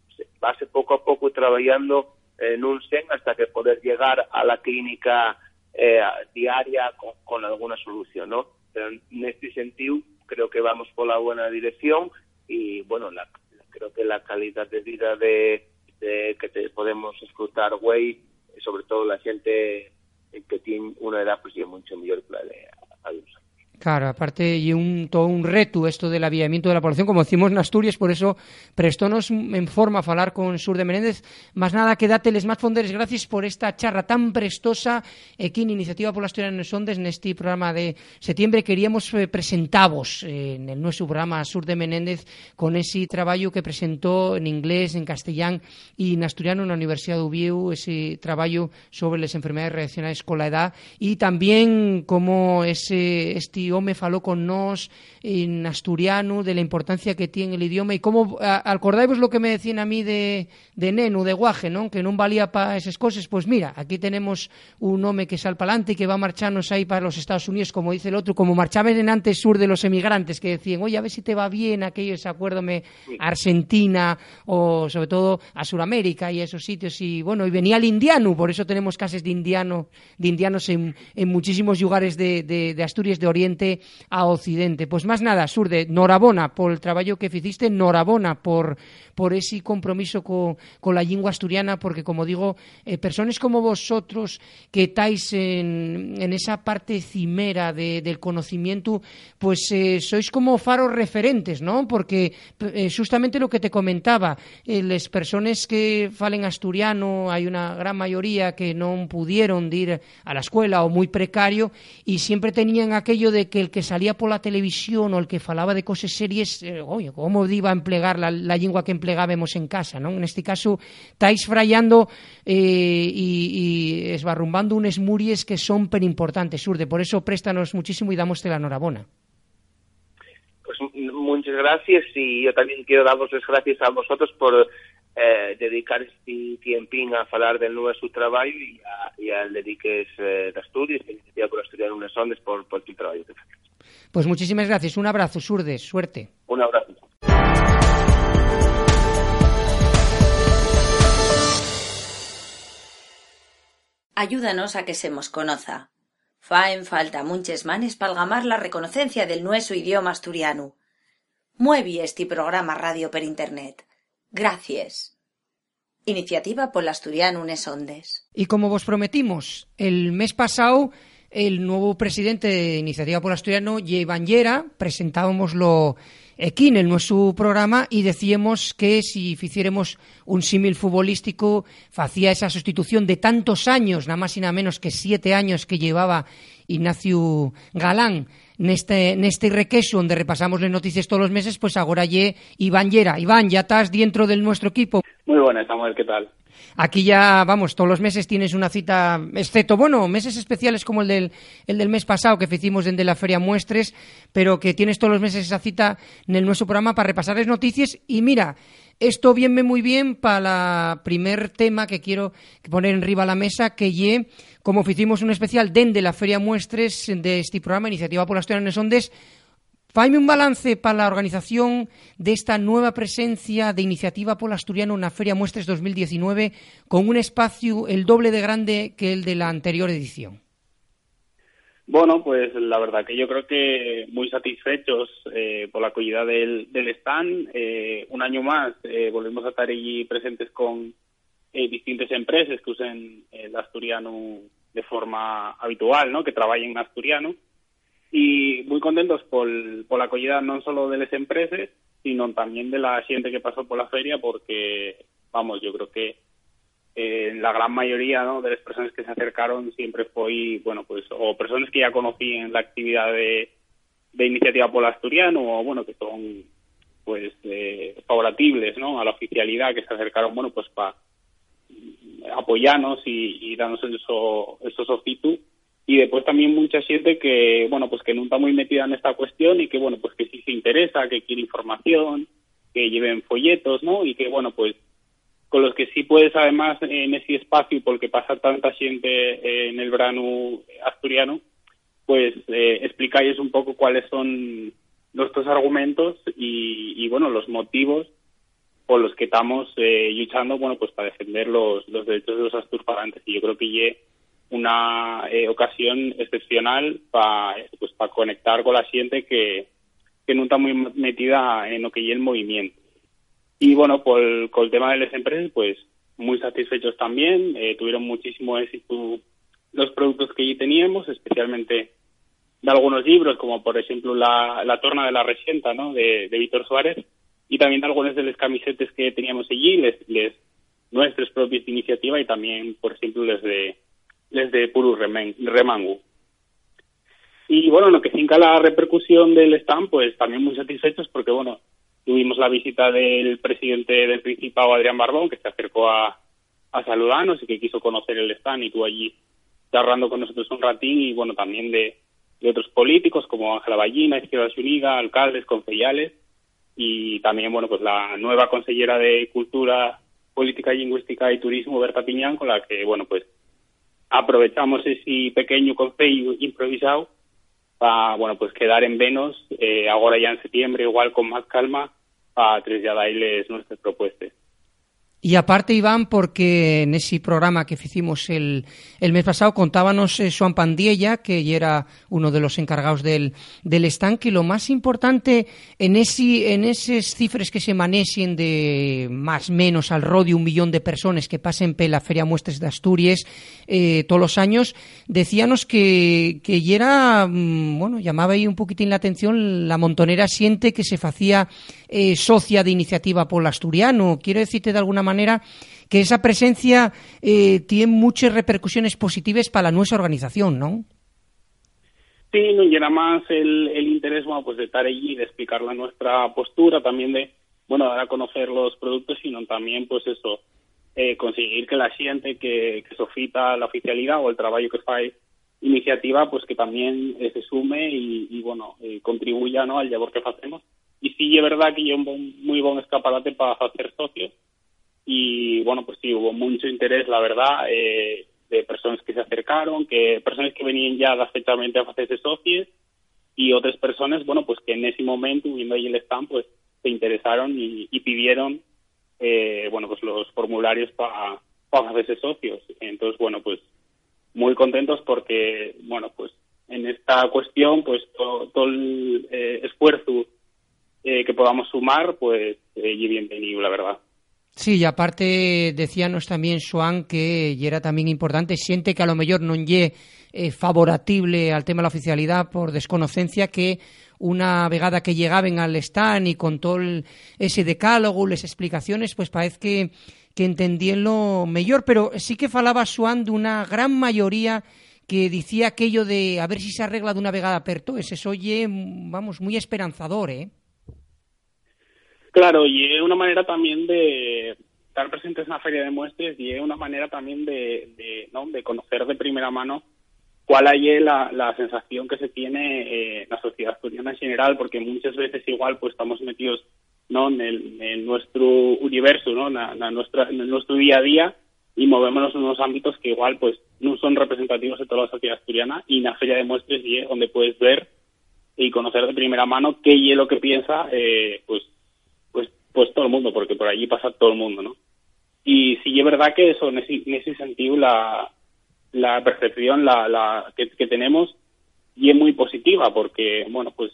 Base poco a poco trabajando en un SEN hasta que poder llegar a la clínica eh, diaria con, con, alguna solución, ¿no? Pero en este sentido creo que vamos por la buena dirección y, bueno, la, creo que la calidad de vida de, de que te podemos disfrutar, güey, sobre todo la gente que tiene una edad pues ya mucho mayor que la de adultos. Claro, aparte y un todo un reto esto del avivamiento de la población, como decimos en Asturias, por eso prestónos en forma a falar con Sur de Menéndez. Más nada que les más fonderes, gracias por esta charla tan prestosa aquí en Iniciativa por la Historia en Sondes en este programa de septiembre. Queríamos eh, eh, en el nuestro programa Sur de Menéndez con ese trabajo que presentó en inglés, en castellán y en asturiano en la Universidad de Ubiu, ese trabajo sobre las enfermedades relacionadas con la edad y también como ese este me faló con nos en asturiano de la importancia que tiene el idioma. Y cómo acordáis lo que me decían a mí de, de nenu, de guaje, ¿no? que no valía para esas cosas, pues mira, aquí tenemos un home que sal para adelante y que va a marcharnos ahí para los Estados Unidos, como dice el otro, como marchaban en antes sur de los emigrantes, que decían, oye, a ver si te va bien aquello, se acuérdome, Argentina o sobre todo a Sudamérica y a esos sitios, y bueno, y venía el indiano, por eso tenemos casas de indiano, de indianos en, en muchísimos lugares de, de, de, Asturias, de Oriente a Occidente. Pues más nada, Surde, norabona por el trabajo que hiciste, norabona por, por ese compromiso con, con la lengua asturiana, porque como digo, eh, personas como vosotros que estáis en, en esa parte cimera de, del conocimiento, pues eh, sois como faros referentes, ¿no? Porque eh, justamente lo que te comentaba, eh, las personas que falen asturiano, hay una gran mayoría que no pudieron ir a la escuela o muy precario y siempre tenían aquello de que el que salía por la televisión o el que falaba de cosas series, eh, oye, ¿cómo iba a emplear la, la lengua que emplegábamos en casa, ¿no? En este caso, estáis frayando eh, y, y esbarrumbando unas muries que son per importantes, Surde, por eso préstanos muchísimo y damos la enhorabuena. Pues muchas gracias y yo también quiero daros las gracias a vosotros por eh, dedicar este tiempín a falar del nuestro trabajo y, a, y al dediques eh, de estudios, a iniciativa por estudiar unas ondas por, por tu trabajo. Pues muchísimas gracias. Un abrazo, Surdes. Suerte. Un abrazo. Ayúdanos a que se nos conozca. Fa en falta munches manes palgamar la reconocencia del nuestro idioma asturiano. Muevi este programa radio per internet. Gracias. Iniciativa por asturiano Unes Ondes. Y como vos prometimos, el mes pasado el nuevo presidente de Iniciativa por Asturiano, Ye Banllera, presentábamoslo aquí en nuestro programa y decíamos que si hiciéramos un símil futbolístico, hacía esa sustitución de tantos años, nada más y nada menos que siete años que llevaba Ignacio Galán neste, neste requeso donde repasamos las noticias todos los meses, pues ahora ye Iván Llera. Iván, ya estás dentro del nuestro equipo. Muy buenas, Samuel, ¿qué tal? Aquí ya, vamos, todos los meses tienes una cita, excepto, bueno, meses especiales como el del, el del mes pasado que hicimos desde la Feria Muestres, pero que tienes todos los meses esa cita en el nuestro programa para repasar las noticias. Y mira, esto viene muy bien para el primer tema que quiero poner en riba a la mesa, que ye, como hicimos un especial dende la Feria Muestres de este programa, Iniciativa por las Asturias Ondes, Faime un balance para la organización de esta nueva presencia de Iniciativa Polo Asturiano en la Feria Muestres 2019 con un espacio el doble de grande que el de la anterior edición. Bueno, pues la verdad que yo creo que muy satisfechos eh, por la acogida del, del stand. Eh, un año más eh, volvemos a estar allí presentes con eh, distintas empresas que usen el asturiano de forma habitual, ¿no? que trabajen en asturiano y muy contentos por, por la acogida no solo de las empresas, sino también de la gente que pasó por la feria, porque, vamos, yo creo que eh, la gran mayoría ¿no? de las personas que se acercaron siempre fue, bueno, pues, o personas que ya conocían la actividad de, de Iniciativa por Asturiano, o bueno, que son, pues, eh, favoratibles, ¿no? A la oficialidad, que se acercaron, bueno, pues, para apoyarnos y, y darnos eso, esos ofitos y después también mucha gente que bueno pues que no está muy metida en esta cuestión y que bueno pues que sí se interesa que quiere información que lleven folletos no y que bueno pues con los que sí puedes además en ese espacio porque pasa tanta gente en el verano asturiano pues eh, explicáis un poco cuáles son nuestros argumentos y, y bueno los motivos por los que estamos eh, luchando bueno pues para defender los, los derechos de los asturparantes y yo creo que ye una eh, ocasión excepcional para pues para conectar con la gente que, que no está muy metida en lo que es el movimiento. Y bueno, con el tema de las empresas, pues muy satisfechos también, eh, tuvieron muchísimo éxito los productos que allí teníamos, especialmente de algunos libros, como por ejemplo La, la Torna de la Resienta, ¿no? de, de Víctor Suárez, y también algunos de los camisetes que teníamos allí, les, les nuestras propias iniciativas y también, por ejemplo, les de desde Puru Remangu. Y bueno, lo que finca la repercusión del stand, pues también muy satisfechos porque, bueno, tuvimos la visita del presidente del Principado, Adrián Barbón, que se acercó a, saludarnos y que quiso conocer el stand y tú allí charlando con nosotros un ratín y, bueno, también de, de otros políticos como Ángela Ballina, Izquierda Unida, alcaldes, concejales y también, bueno, pues la nueva consellera de Cultura, Política Lingüística y Turismo, Berta Piñán, con la que, bueno, pues aprovechamos ese pequeño consejo improvisado para, bueno, pues quedar en Venos, eh, ahora ya en septiembre, igual con más calma, para trasladarles nuestras propuestas. Y aparte, Iván, porque en ese programa que hicimos el, el mes pasado contábamos eh, Juan Pandiella, que era uno de los encargados del, del estanque, lo más importante en ese, en esas cifras que se manejen de más menos al rodio un millón de personas que pasen por la Feria Muestras de Asturias eh, todos los años, decíanos que, que era, mm, bueno, llamaba ahí un poquitín la atención la montonera siente que se hacía eh, socia de iniciativa el asturiano. Quiero decirte de alguna manera que esa presencia eh, tiene muchas repercusiones positivas para nuestra organización, ¿no? Sí, y era más el, interés bueno, pues de estar allí, de explicar nuestra postura, también de, bueno, dar a conocer los productos, sino también, pues eso, eh, conseguir que la gente que, que sofita la oficialidad o el trabajo que fai iniciativa, pues que también se sume y, bueno, contribuya ¿no? al labor que hacemos y sí es verdad que hay un muy buen escaparate para hacer socios. Y bueno pues sí hubo mucho interés la verdad eh, de personas que se acercaron que personas que venían ya perfectamente a hacerse socios. Y otras personas bueno pues que en ese momento viendo ahí el stand pues se interesaron y, pidieron eh, bueno pues los formularios para hacerse socios. Entonces bueno pues muy contentos porque bueno pues en esta cuestión pues todo, el eh, esfuerzo eh, que podamos sumar, pues eh, bienvenido, la verdad. Sí, y aparte decíanos también, Joan, que era también importante, siente que a lo mejor no lle eh, favorable al tema de la oficialidad por desconocencia que una vegada que llegaban al stand y con todo ese decálogo, las explicaciones, pues parece que, que lo mejor, pero sí que falaba de una gran mayoría que decía aquello de a ver si se arregla de una vegada perto, ese oye, vamos, muy esperanzador, ¿eh? Claro, y es una manera también de estar presentes en la feria de muestras y es una manera también de, de, ¿no? de conocer de primera mano cuál hay la, la sensación que se tiene eh, en la sociedad asturiana en general, porque muchas veces igual pues estamos metidos no en, nuestro universo, ¿no? En, nuestra, en nuestro día a día y movémonos en unos ámbitos que igual pues no son representativos de toda la sociedad asturiana y en la feria de muestras y es donde puedes ver y conocer de primera mano qué es lo que piensa eh, pues pues todo el mundo, porque por allí pasa todo el mundo, ¿no? Y sí es verdad que eso, en ese, sentido, la, la percepción la, la que, tenemos y es muy positiva, porque, bueno, pues,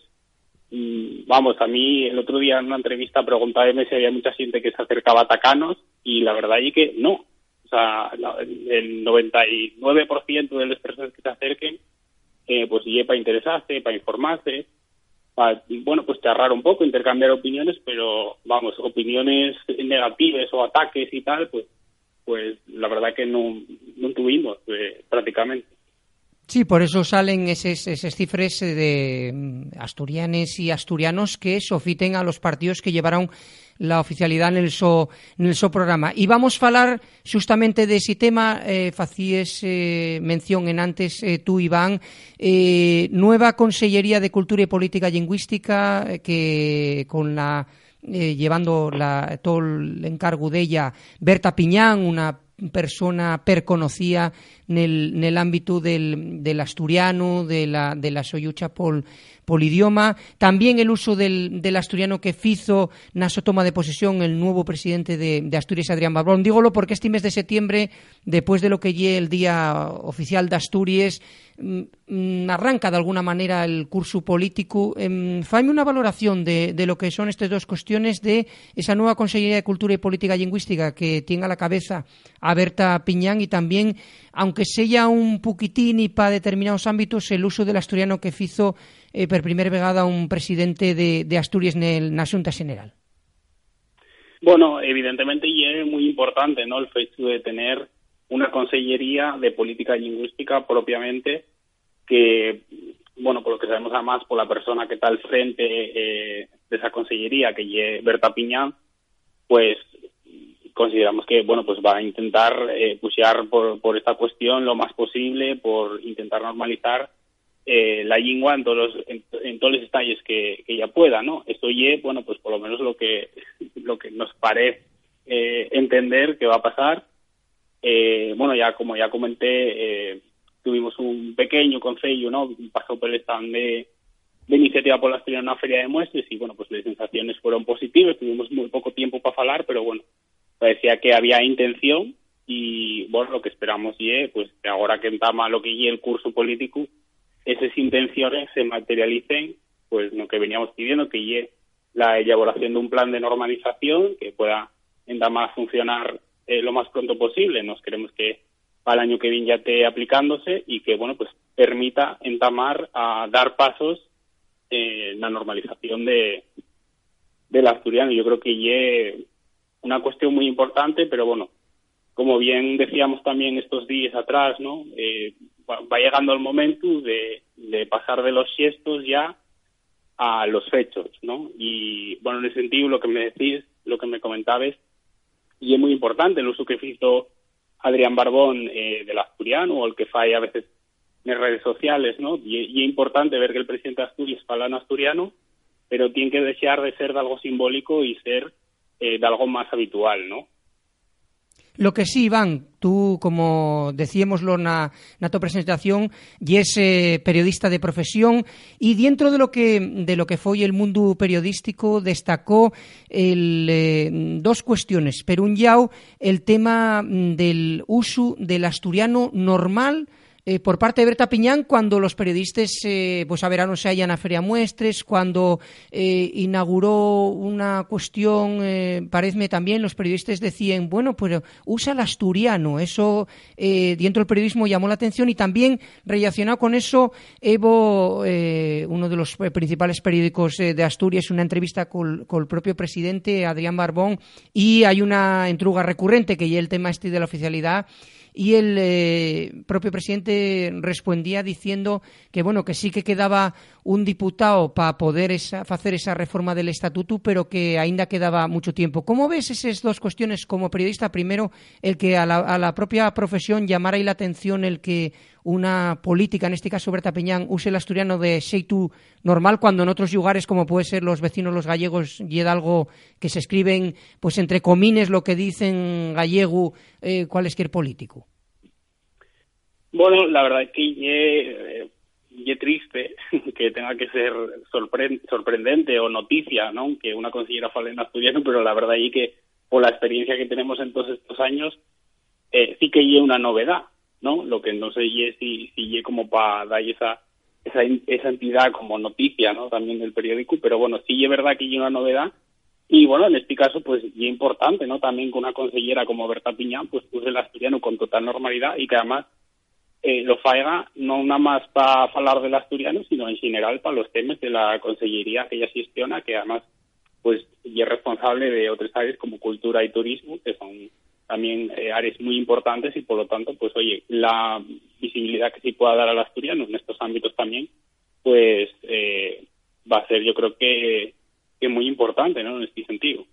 mm, vamos, a mí el otro día en una entrevista preguntaba si había mucha gente que se acercaba a Tacanos y la verdad es que no. O sea, el 99% de las personas que se acerquen, eh, pues, y para interesarse, para informarse, bueno, pues charrar un poco, intercambiar opiniones, pero vamos, opiniones negativas o ataques y tal, pues, pues la verdad que no, no tuvimos eh, prácticamente. Sí, por eso salen esos, esos cifres de mm, asturianes y asturianos que sofiten a los partidos que llevaron la oficialidad en el so, en el so programa. Y vamos a hablar justamente de ese tema, eh, facíes eh, mención en antes eh, tú, Iván, eh, nueva Consellería de Cultura y Política Lingüística eh, que con la llevando la, todo el encargo de ella Berta Piñán, una persona perconocida en el ámbito del, del asturiano, de la, de la soyucha pol, polidioma, también el uso del, del asturiano que fizo na su toma de posesión el nuevo presidente de, Asturias, Adrián Barbrón. Dígolo porque este mes de septiembre, después de lo que lle el Día Oficial de Asturias, mm, arranca de alguna manera el curso político. Eh, una valoración de, de, lo que son estas dos cuestiones de esa nueva Consellería de Cultura y Política Lingüística que tiene a la cabeza a Berta Piñán y también, aunque sea un poquitín y para determinados ámbitos, el uso del asturiano que fizo eh, por primera vegada un presidente de, Asturias en la Xunta General? Bueno, evidentemente y es muy importante ¿no? el hecho de tener una consellería de política lingüística propiamente que, bueno, por lo que sabemos además por la persona que está al frente eh, de esa consellería, que es Berta Piñán, pues consideramos que, bueno, pues va a intentar eh, por, por esta cuestión lo más posible, por intentar normalizar eh, la lingua en todos los, en, todos los detalles que, que ella pueda, ¿no? Esto y bueno, pues por lo menos lo que lo que nos parece eh, entender que va a pasar. Eh, bueno, ya como ya comenté, eh, tuvimos un pequeño consejo, ¿no? Pasó por el stand de, de iniciativa por la en una feria de muestras y bueno, pues las sensaciones fueron positivas, tuvimos muy poco tiempo para hablar, pero bueno, parecía que había intención y bueno, lo que esperamos y pues ahora que entama lo que y el curso político, esas intenciones se materialicen, pues lo que veníamos pidiendo, que llegue la elaboración de un plan de normalización que pueda entamar a funcionar eh, lo más pronto posible. Nos queremos que para el año que viene ya esté aplicándose y que, bueno, pues permita entamar a dar pasos en la normalización de del asturiano. Yo creo que es una cuestión muy importante, pero bueno, como bien decíamos también estos días atrás, ¿no? Eh, va llegando el momento de, de pasar de los gestos ya a los hechos, ¿no? Y bueno, en ese sentido lo que me decís, lo que me comentabas, y es muy importante el uso que hizo Adrián Barbón eh, del asturiano o el que falla a veces en redes sociales, ¿no? Y, y, es importante ver que el presidente de Asturias habla en asturiano, pero tiene que desear de ser de algo simbólico y ser eh, de algo más habitual, ¿no? Lo que sí, Iván, tú, como decíamoslo na, na tu presentación, y es eh, periodista de profesión y dentro de lo que de lo que foi el mundo periodístico destacó el, eh, dos cuestiones. Per un llau, el tema mm, del uso del asturiano normal eh, por parte de Berta Piñán cuando los periodistas eh, pues a verano se hallan a Feria Muestres, cuando eh, inauguró una cuestión, eh, parece también, los periodistas decían, bueno, pues usa el asturiano, eso dentro del periodismo llamó la atención y también relacionado con eso, Evo, uno de los principales periódicos de Asturias, una entrevista con, con el propio presidente, Adrián Barbón, y hay una entruga recurrente que ya el tema este de la oficialidad y el eh, propio presidente respondía diciendo que bueno que sí que quedaba un diputado para poder hacer esa reforma del estatuto, pero que ainda quedaba mucho tiempo. ¿Cómo ves esas dos cuestiones como periodista? Primero, el que a la, a la propia profesión llamara la atención el que una política, en este caso Berta Peñán, use el asturiano de xeitu normal cuando en otros lugares, como puede ser los vecinos los gallegos, y algo que se escriben, pues entre comines lo que dicen gallego eh, cualquier político. Bueno, la verdad es que eh, y triste que tenga que ser sorpre sorprendente o noticia, ¿no? Que una consejera fale en asturiano, pero la verdad es que por la experiencia que tenemos en todos estos años, eh, sí que hay una novedad, ¿no? Lo que no sé es si, si como para dar esa, esa, esa entidad como noticia, ¿no? También del periódico, pero bueno, sí es verdad que hay una novedad y bueno, en este caso, pues, y importante, ¿no? También con una consellera como Berta Piñán, pues puse el asturiano con total normalidad y que además eh, lo faiga no nada más para hablar del asturiano, sino en general para los temas de la consellería que ella gestiona, que además pues y es responsable de otras áreas como cultura y turismo, que son también eh, áreas muy importantes y por lo tanto, pues oye, la visibilidad que se pueda dar al asturiano en estos ámbitos también, pues eh, va a ser yo creo que, que muy importante, ¿no? En este sentido.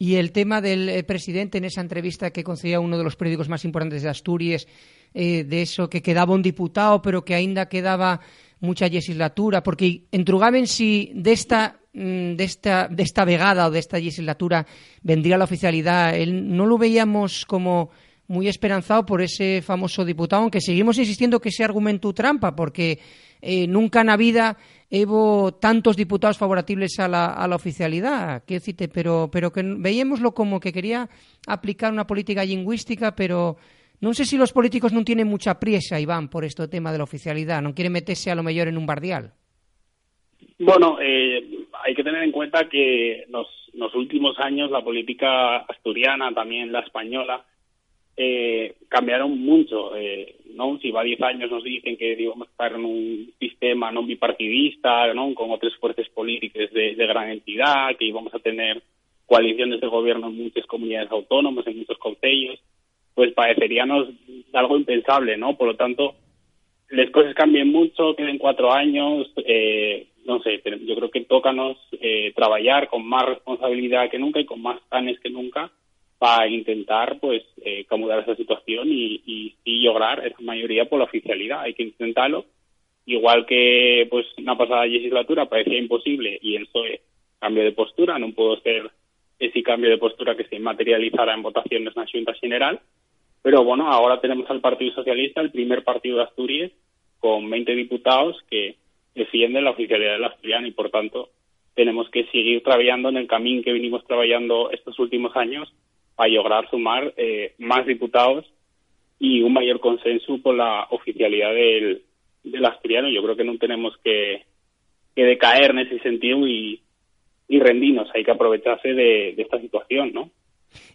Y el tema del eh, presidente en esa entrevista que concedía uno de los periódicos más importantes de Asturias, eh, de eso que quedaba un diputado, pero que ainda quedaba mucha legislatura, porque entrugaban si desta mm, desta, desta vegada o desta legislatura vendría la oficialidad, él no lo veíamos como muy esperanzado por ese famoso diputado, aunque seguimos insistiendo que ese argumento trampa, porque eh, nunca en la vida hubo tantos diputados favorables a la, a la oficialidad, quiero decirte, pero, pero que veíamoslo como que quería aplicar una política lingüística, pero sei se si los políticos non tienen mucha priesa, Iván, por este tema de la oficialidad, non quieren meterse a lo mellor en un bardial. Bueno, eh, hay que tener en cuenta que los, últimos años la política asturiana, también la española, eh, cambiaron mucho. Eh, ¿no? Si va 10 años nos dicen que digamos, estar en un sistema non bipartidista, ¿no? con otras fuerzas políticas de, de gran entidad, que íbamos a tener coaliciones de gobierno en muchas comunidades autónomas, en muchos consejos, pues pareceríanos algo impensable, ¿no? Por lo tanto, las cosas cambian mucho, queden cuatro años, eh, no sé, yo creo que tócanos eh, trabajar con más responsabilidad que nunca y con más planes que nunca para intentar pues eh, acomodar esa situación y, lograr esa mayoría por la oficialidad. Hay que intentarlo. Igual que pues una pasada legislatura parecía imposible y el PSOE cambio de postura, no pudo ser ese cambio de postura que se materializara en votaciones en la Junta General, pero bueno, ahora tenemos al Partido Socialista, el primer partido de Asturias, con 20 diputados que defienden la oficialidad del asturiano y por tanto tenemos que seguir trabajando en el camino que venimos trabajando estos últimos años para lograr sumar eh, más diputados y un mayor consenso por la oficialidad del, del asturiano. Yo creo que no tenemos que, que decaer en ese sentido y, y rendirnos. Hay que aprovecharse de, esta situación, ¿no?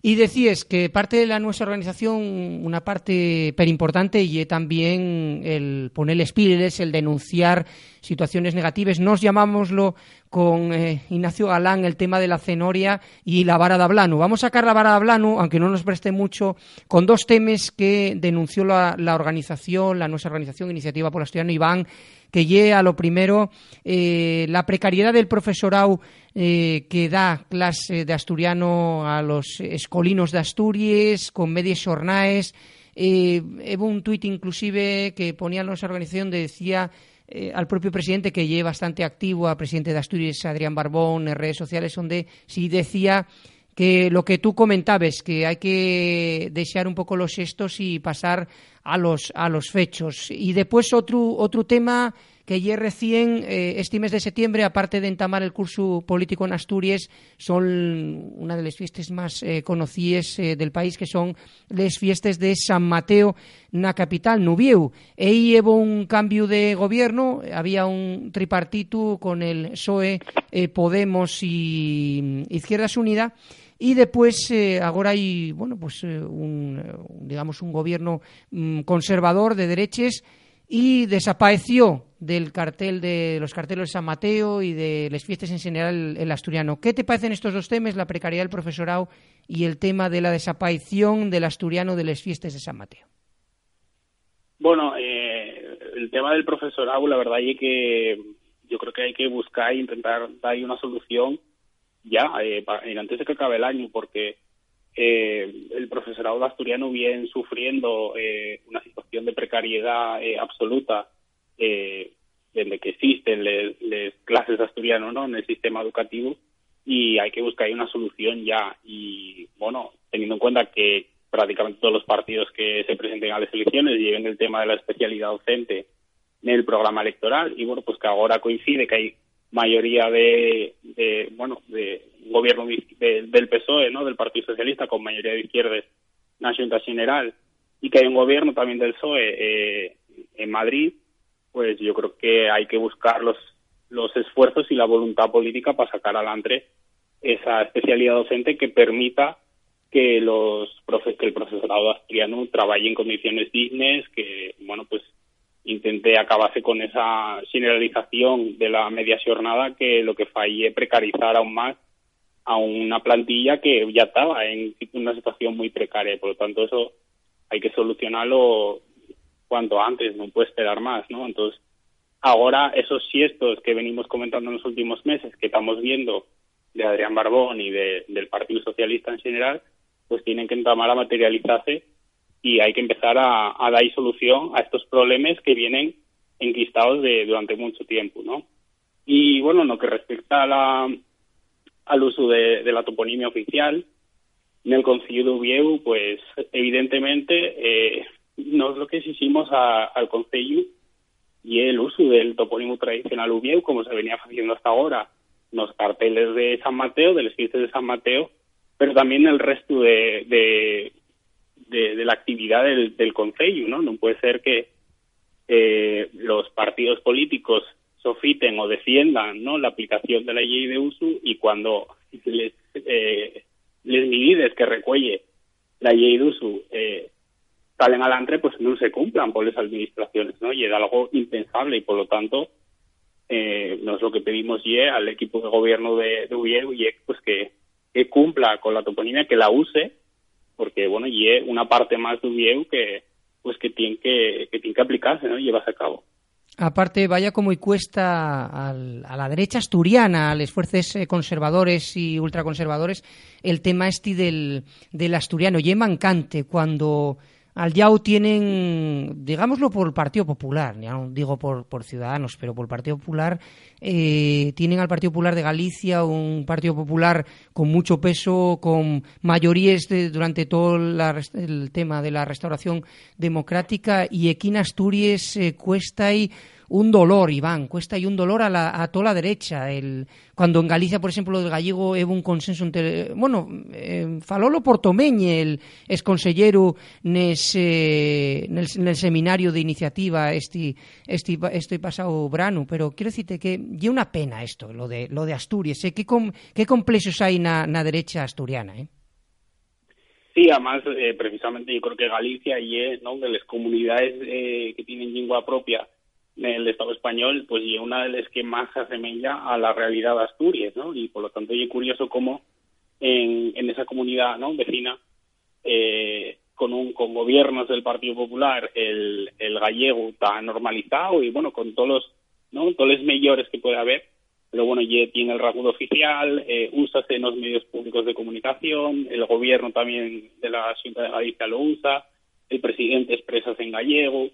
Y decías que parte de la nuestra organización, una parte pero importante, y también el poner espíritus, el denunciar situaciones negativas. Nos llamámoslo con eh, Ignacio Galán el tema de la cenoria y la vara de Ablano. Vamos a sacar la vara de Ablano, aunque no nos preste mucho, con dos temas que denunció la, organización, la nuestra organización, Iniciativa por Asturiano Iván, que llegue a lo primero eh, la precariedad del profesorado eh, que da clase de asturiano a los escolinos de Asturias con medias jornadas. Eh, un tuit inclusive que ponía nuestra organización, decía eh, al propio presidente que lleva bastante activo, al presidente de Asturias, Adrián Barbón, en redes sociales, donde sí decía que lo que tú comentabas, que hay que desear un poco los gestos y pasar a los, a los fechos. Y después otro, otro tema que ayer recién, eh, este mes de septiembre, aparte de entamar el curso político en Asturias, son una de las fiestas más eh, conocidas eh, del país, que son las fiestas de San Mateo, na capital, Nubieu. Ahí hubo un cambio de gobierno, había un tripartito con el PSOE, Podemos y Izquierdas Unidas, y después ahora hay bueno pues un, digamos un gobierno mm, conservador de derechas y desapareció del cartel de los carteles de San Mateo y de las fiestas en general el asturiano. ¿Qué te parecen estos dos temas, la precariedad del profesorado y el tema de la desaparición del asturiano de las fiestas de San Mateo? Bueno, eh, el tema del profesorado, la verdad es que yo creo que hay que buscar e intentar dar una solución ya, eh, antes de que acabe el año, porque eh, el profesorado asturiano viene sufriendo eh, una situación de precariedad eh, absoluta eh, desde que existen las clases de asturiano ¿no? en el sistema educativo y hay que buscar una solución ya. Y bueno, teniendo en cuenta que prácticamente todos los partidos que se presenten a las elecciones lleven el tema de la especialidad docente en el programa electoral y bueno, pues que ahora coincide que hay mayoría de, de bueno, de gobierno del PSOE, ¿no? Del Partido Socialista con mayoría de izquierdas en General y que hay un gobierno también del PSOE eh, en Madrid, pues yo creo que hay que buscar los, los esfuerzos y la voluntad política para sacar adelante esa especialidad docente que permita que los que el profesorado asturiano trabaje en condiciones dignas, que bueno pues intenté acabarse con esa generalización de la media jornada que lo que falle precarizar aún más a una plantilla que ya estaba en una situación muy precaria. Por lo tanto, eso hay que solucionarlo cuanto antes, no puede esperar más, ¿no? Entonces, ahora esos siestos que venimos comentando en los últimos meses, que estamos viendo de Adrián Barbón y de, del Partido Socialista en general, pues tienen que entrar a materializarse y hay que empezar a, dar solución a estos problemas que vienen enquistados de, durante mucho tiempo, ¿no? Y bueno, en lo que respecta a la, al uso de, la toponimia oficial, en el Concilio de Ubieu, pues evidentemente eh, no es lo que exigimos al Concilio y el uso del topónimo tradicional Ubieu, como se venía haciendo hasta ahora, los carteles de San Mateo, de los de San Mateo, pero también el resto de, de, la actividad del, del Consejo, ¿no? No puede ser que eh, los partidos políticos sofiten o defiendan ¿no? la aplicación de la ley de uso y cuando les, eh, les que recuelle la ley de uso eh, salen adelante, pues no se cumplan por las administraciones, ¿no? Y es algo impensable y por lo tanto eh, es lo que pedimos y al equipo de gobierno de, de y pues que, que cumpla con la toponimia, que la use porque bueno, y es una parte más de Ubieu que pues que tiene que, que que aplicarse, ¿no? Y llevarse a cabo. Aparte, vaya como y cuesta a la derecha asturiana, a los eh, conservadores y ultraconservadores, el tema este del, del asturiano. Y mancante cuando al YAU tienen, digámoslo por el Partido Popular, ya no digo por, por Ciudadanos, pero por el Partido Popular, eh, tienen al Partido Popular de Galicia un Partido Popular con mucho peso, con mayorías durante todo el tema de la restauración democrática y aquí Asturias eh, cuesta y un dolor, Iván, cuesta y un dolor a, la, a toda la derecha. El, cuando en Galicia, por exemplo, del gallego houve un consenso entre, bueno, eh, falolo Portomeñe, el exconsellero nese, nel, nel seminario de iniciativa este, este, este pasado brano, pero quero dicirte que lle unha pena isto, lo de, lo de Asturias, eh? que, com, que complexos hai na, derecha asturiana, eh? Sí, además, eh, precisamente yo creo que Galicia y eh, ¿no? de las comunidades eh, que tienen lengua propia el Estado español, pues y una de las que más se asemeja a la realidad de Asturias, ¿no? Y por lo tanto es curioso cómo en, en esa comunidad ¿no? vecina, eh, con, un, con gobiernos del Partido Popular, el, el gallego está normalizado y bueno, con todos los, ¿no? todos los mayores que puede haber, pero bueno, ya tiene el rasgo oficial, eh, usa en los medios públicos de comunicación, el gobierno también de la Junta de Galicia lo usa, el presidente expresa en gallego,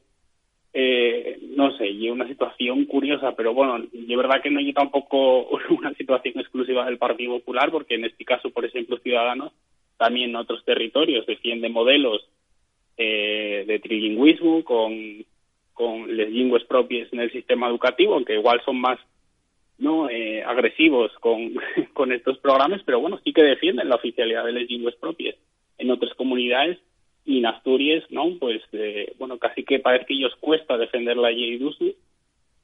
eh, no sé, y una situación curiosa, pero bueno, de verdad que no hay tampoco una situación exclusiva del Partido Popular, porque en este caso, por ejemplo, Ciudadanos también en otros territorios defiende modelos eh, de trilingüismo con, con les lingües propias en el sistema educativo, aunque igual son más no eh, agresivos con, con estos programas, pero bueno, sí que defienden la oficialidad de las lingües propias en otras comunidades y en Asturias, ¿no? Pues, eh, bueno, casi que parece que ellos cuesta defender la ley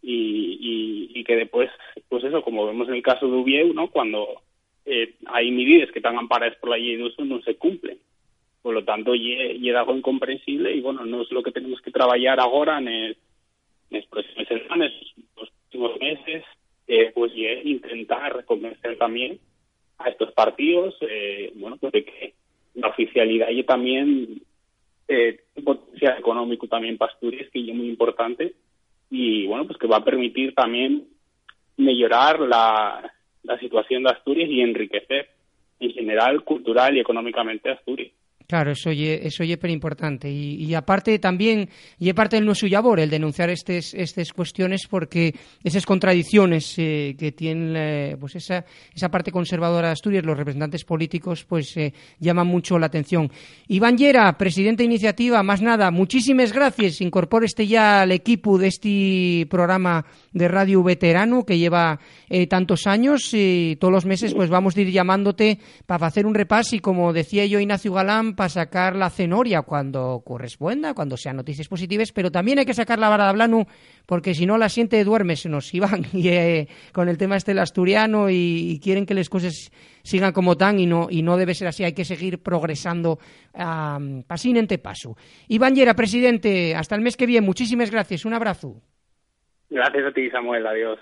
y, y, y que después, pues eso, como vemos en el caso de Ubieu, ¿no? Cuando eh, hay medidas que están amparadas por la ley de no se cumplen. Por lo tanto, es algo incomprensible y, bueno, no es lo que tenemos que trabajar ahora en próximos semanas, los próximos meses, eh, pues intentar convencer también a estos partidos, eh, bueno, pues de que la oficialidad y también eh, potencial económico también para Asturias que es muy importante y bueno pues que va a permitir también mejorar la, la situación de Asturias y enriquecer en general cultural y económicamente Asturias. Claro, eso es eso ye importante y, y, aparte también y parte del nuestro labor el denunciar estas estas cuestiones porque esas contradicciones eh, que tiene pues esa esa parte conservadora de Asturias los representantes políticos pues eh, llaman mucho la atención. Iván Llera, presidente de iniciativa, más nada, muchísimas gracias. Incorpore este ya al equipo de este programa de radio veterano que lleva eh, tantos años y todos los meses pues vamos a ir llamándote para hacer un repaso y como decía yo Ignacio Galán para sacar la cenoria cuando corresponda, cuando sean noticias positivas, pero también hay que sacar la vara de Blanu, porque si no la siente duerme, se nos iban y, eh, con el tema este del asturiano y, quieren que las cosas sigan como tan y no, y no debe ser así, hay que seguir progresando um, pasín paso. Iván Llera, presidente, hasta el mes que viene, muchísimas gracias, un abrazo. Gracias a ti, Samuel, adiós.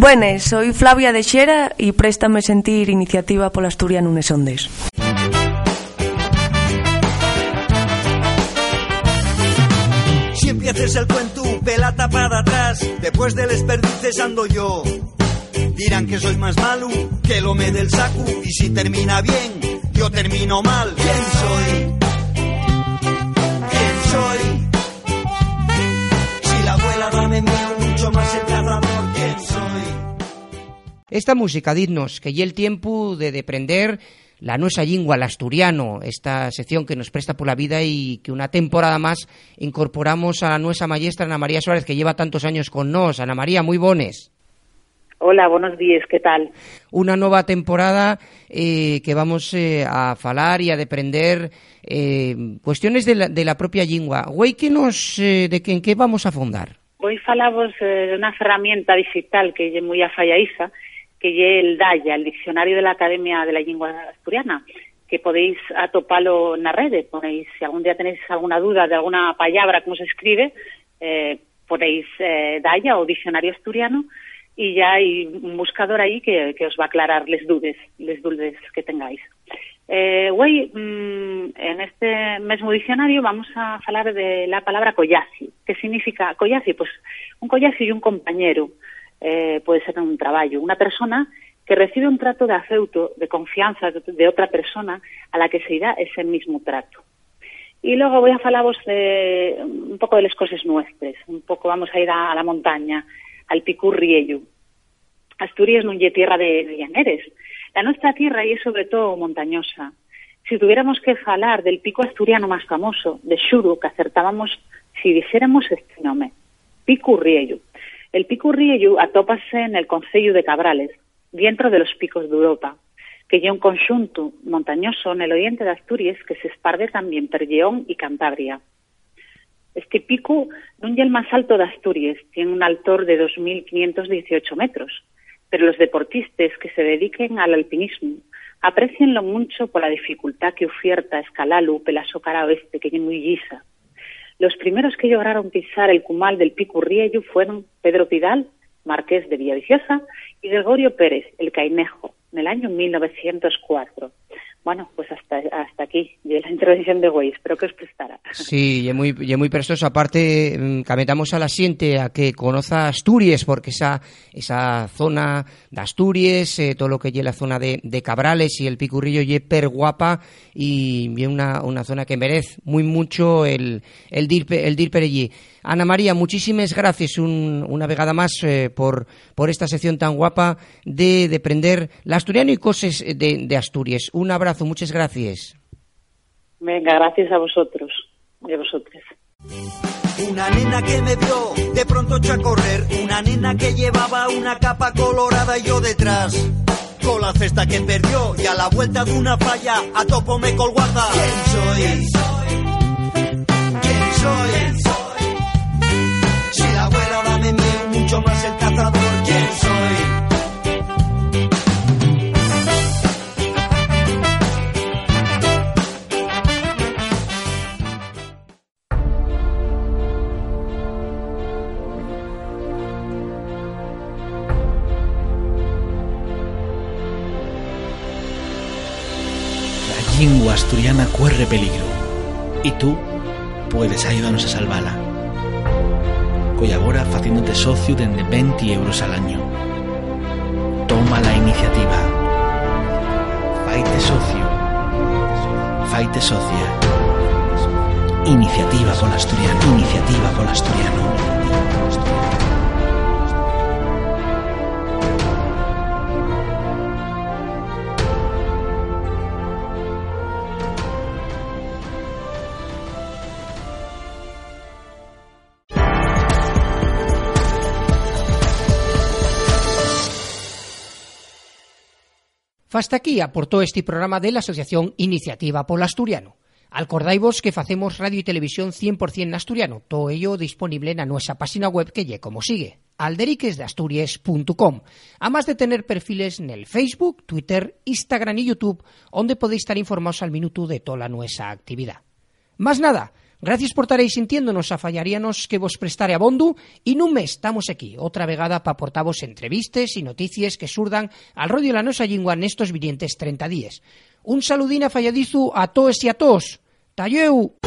Buenas, soy Flavia de Xera y préstame sentir iniciativa pola Asturiano Nunes Ondes. Si empieces el cuento, pelata para atrás, después del desperdices ando yo. Dirán que soy más malo que lo me del saco y si termina bien, yo termino mal. ¿Quién soy? ¿Quién soy? Si la abuela dame miedo mucho más el cazador, ¿quién soy? Esta música, dignos, que lle el tiempo de deprender la nuestra lingua, el asturiano, esta sección que nos presta por la vida y que una temporada más incorporamos a la nuestra maestra Ana María Suárez, que lleva tantos años con nos. Ana María, muy bones. Hola, buenos días, ¿qué tal? Una nova temporada eh, que vamos eh, a falar e a deprender eh, cuestiones de la, de la propia lingua. Güey, que nos, eh, de que, en que vamos a fondar? Hoy falamos eh, de unha ferramenta digital que é moi afallaiza, que é el DAIA, el Diccionario de la Academia de la Lingua Asturiana, que podéis atopalo na rede, ponéis, se algún día tenéis alguna duda de alguna palabra como se escribe, eh, ponéis eh, DAIA o Diccionario Asturiano, y ya hay un buscador ahí que, os va a aclarar les dudes, les dudes que tengáis. Eh, mmm, en este mismo diccionario vamos a hablar de la palabra collasi. ¿Qué significa collasi? Pues un collasi y un compañero eh, puede ser un trabajo, una persona que recibe un trato de afeuto, de confianza de outra persona a la que se irá ese mismo trato. E logo voy a falaros de un pouco de les cosas nuestras, un pouco vamos a ir a la montaña, al Picú Riello. Asturias non lle tierra de, de llaneres. La nuestra tierra é sobre todo montañosa. Si tuviéramos que falar del pico asturiano máis famoso, de Xuru, que acertábamos si dijéramos este nome, Pico Riello. El Pico Riello atópase en el Concello de Cabrales, dentro de los picos de Europa, que lle un conxunto montañoso en el oriente de Asturias que se esparde tamén per Lleón y Cantabria. Este pico non é el máis alto de Asturias, tiene un altor de 2.518 metros, pero los deportistas que se dediquen al alpinismo aprecienlo mucho por la dificultad que oferta escalarlo pela so cara oeste, que é moi. Los primeros que lograron pisar el cumal del Pico Riello fueron Pedro Pidal, marqués de Villaviciosa, y Gregorio Pérez, el Cainejo, en el año 1904. Bueno, pues hasta, hasta aquí, de la introducción de Güey, espero que os prestara. Sí, y muy, y muy prestoso. Aparte, mm, cametamos a la siente a que conozca Asturias, porque esa, esa zona de Asturias, eh, todo lo que lleva la zona de, de Cabrales y el Picurrillo, y per guapa y, y una, una zona que merece muy mucho el, el, dir, el dir per allí. Ana María, muchísimas gracias un, una vegada más eh, por, por esta sección tan guapa de, de prender la asturiano y cosas de, de Asturias. Un abrazo, muchas gracias. Venga, gracias a vosotros y a vosotras. Una nena que me vio de pronto echó a correr, una nena que llevaba una capa colorada y yo detrás. Con la cesta que perdió y a la vuelta de una falla a topo me colguarda. ¿Quién soy? ¿Quién soy? Si peligro y tú puedes ayudarnos a salvarla. Colabora haciéndote socio desde 20 euros al año. Toma la iniciativa. Faite socio. Faite socia. Iniciativa con asturiano. Iniciativa con asturiano. Hasta aquí aportó este programa de la Asociación Iniciativa Polo Asturiano. Acordaivos que facemos radio y televisión 100% en asturiano, todo ello disponible en nuestra página web que lle como sigue, alderiquesdeasturias.com, además de tener perfiles en el Facebook, Twitter, Instagram y YouTube, donde podéis estar informados al minuto de toda nuestra actividad. Más nada, gracias por estaréis sintiéndonos a fallaríanos que vos prestare abondo y nun mes estamos aquí, outra vegada para aportavos entrevistes y noticias que surdan al rollo la nosa lingua nestos vinientes 30 días. Un saludín a falladizu a todos y a todos. Talleu!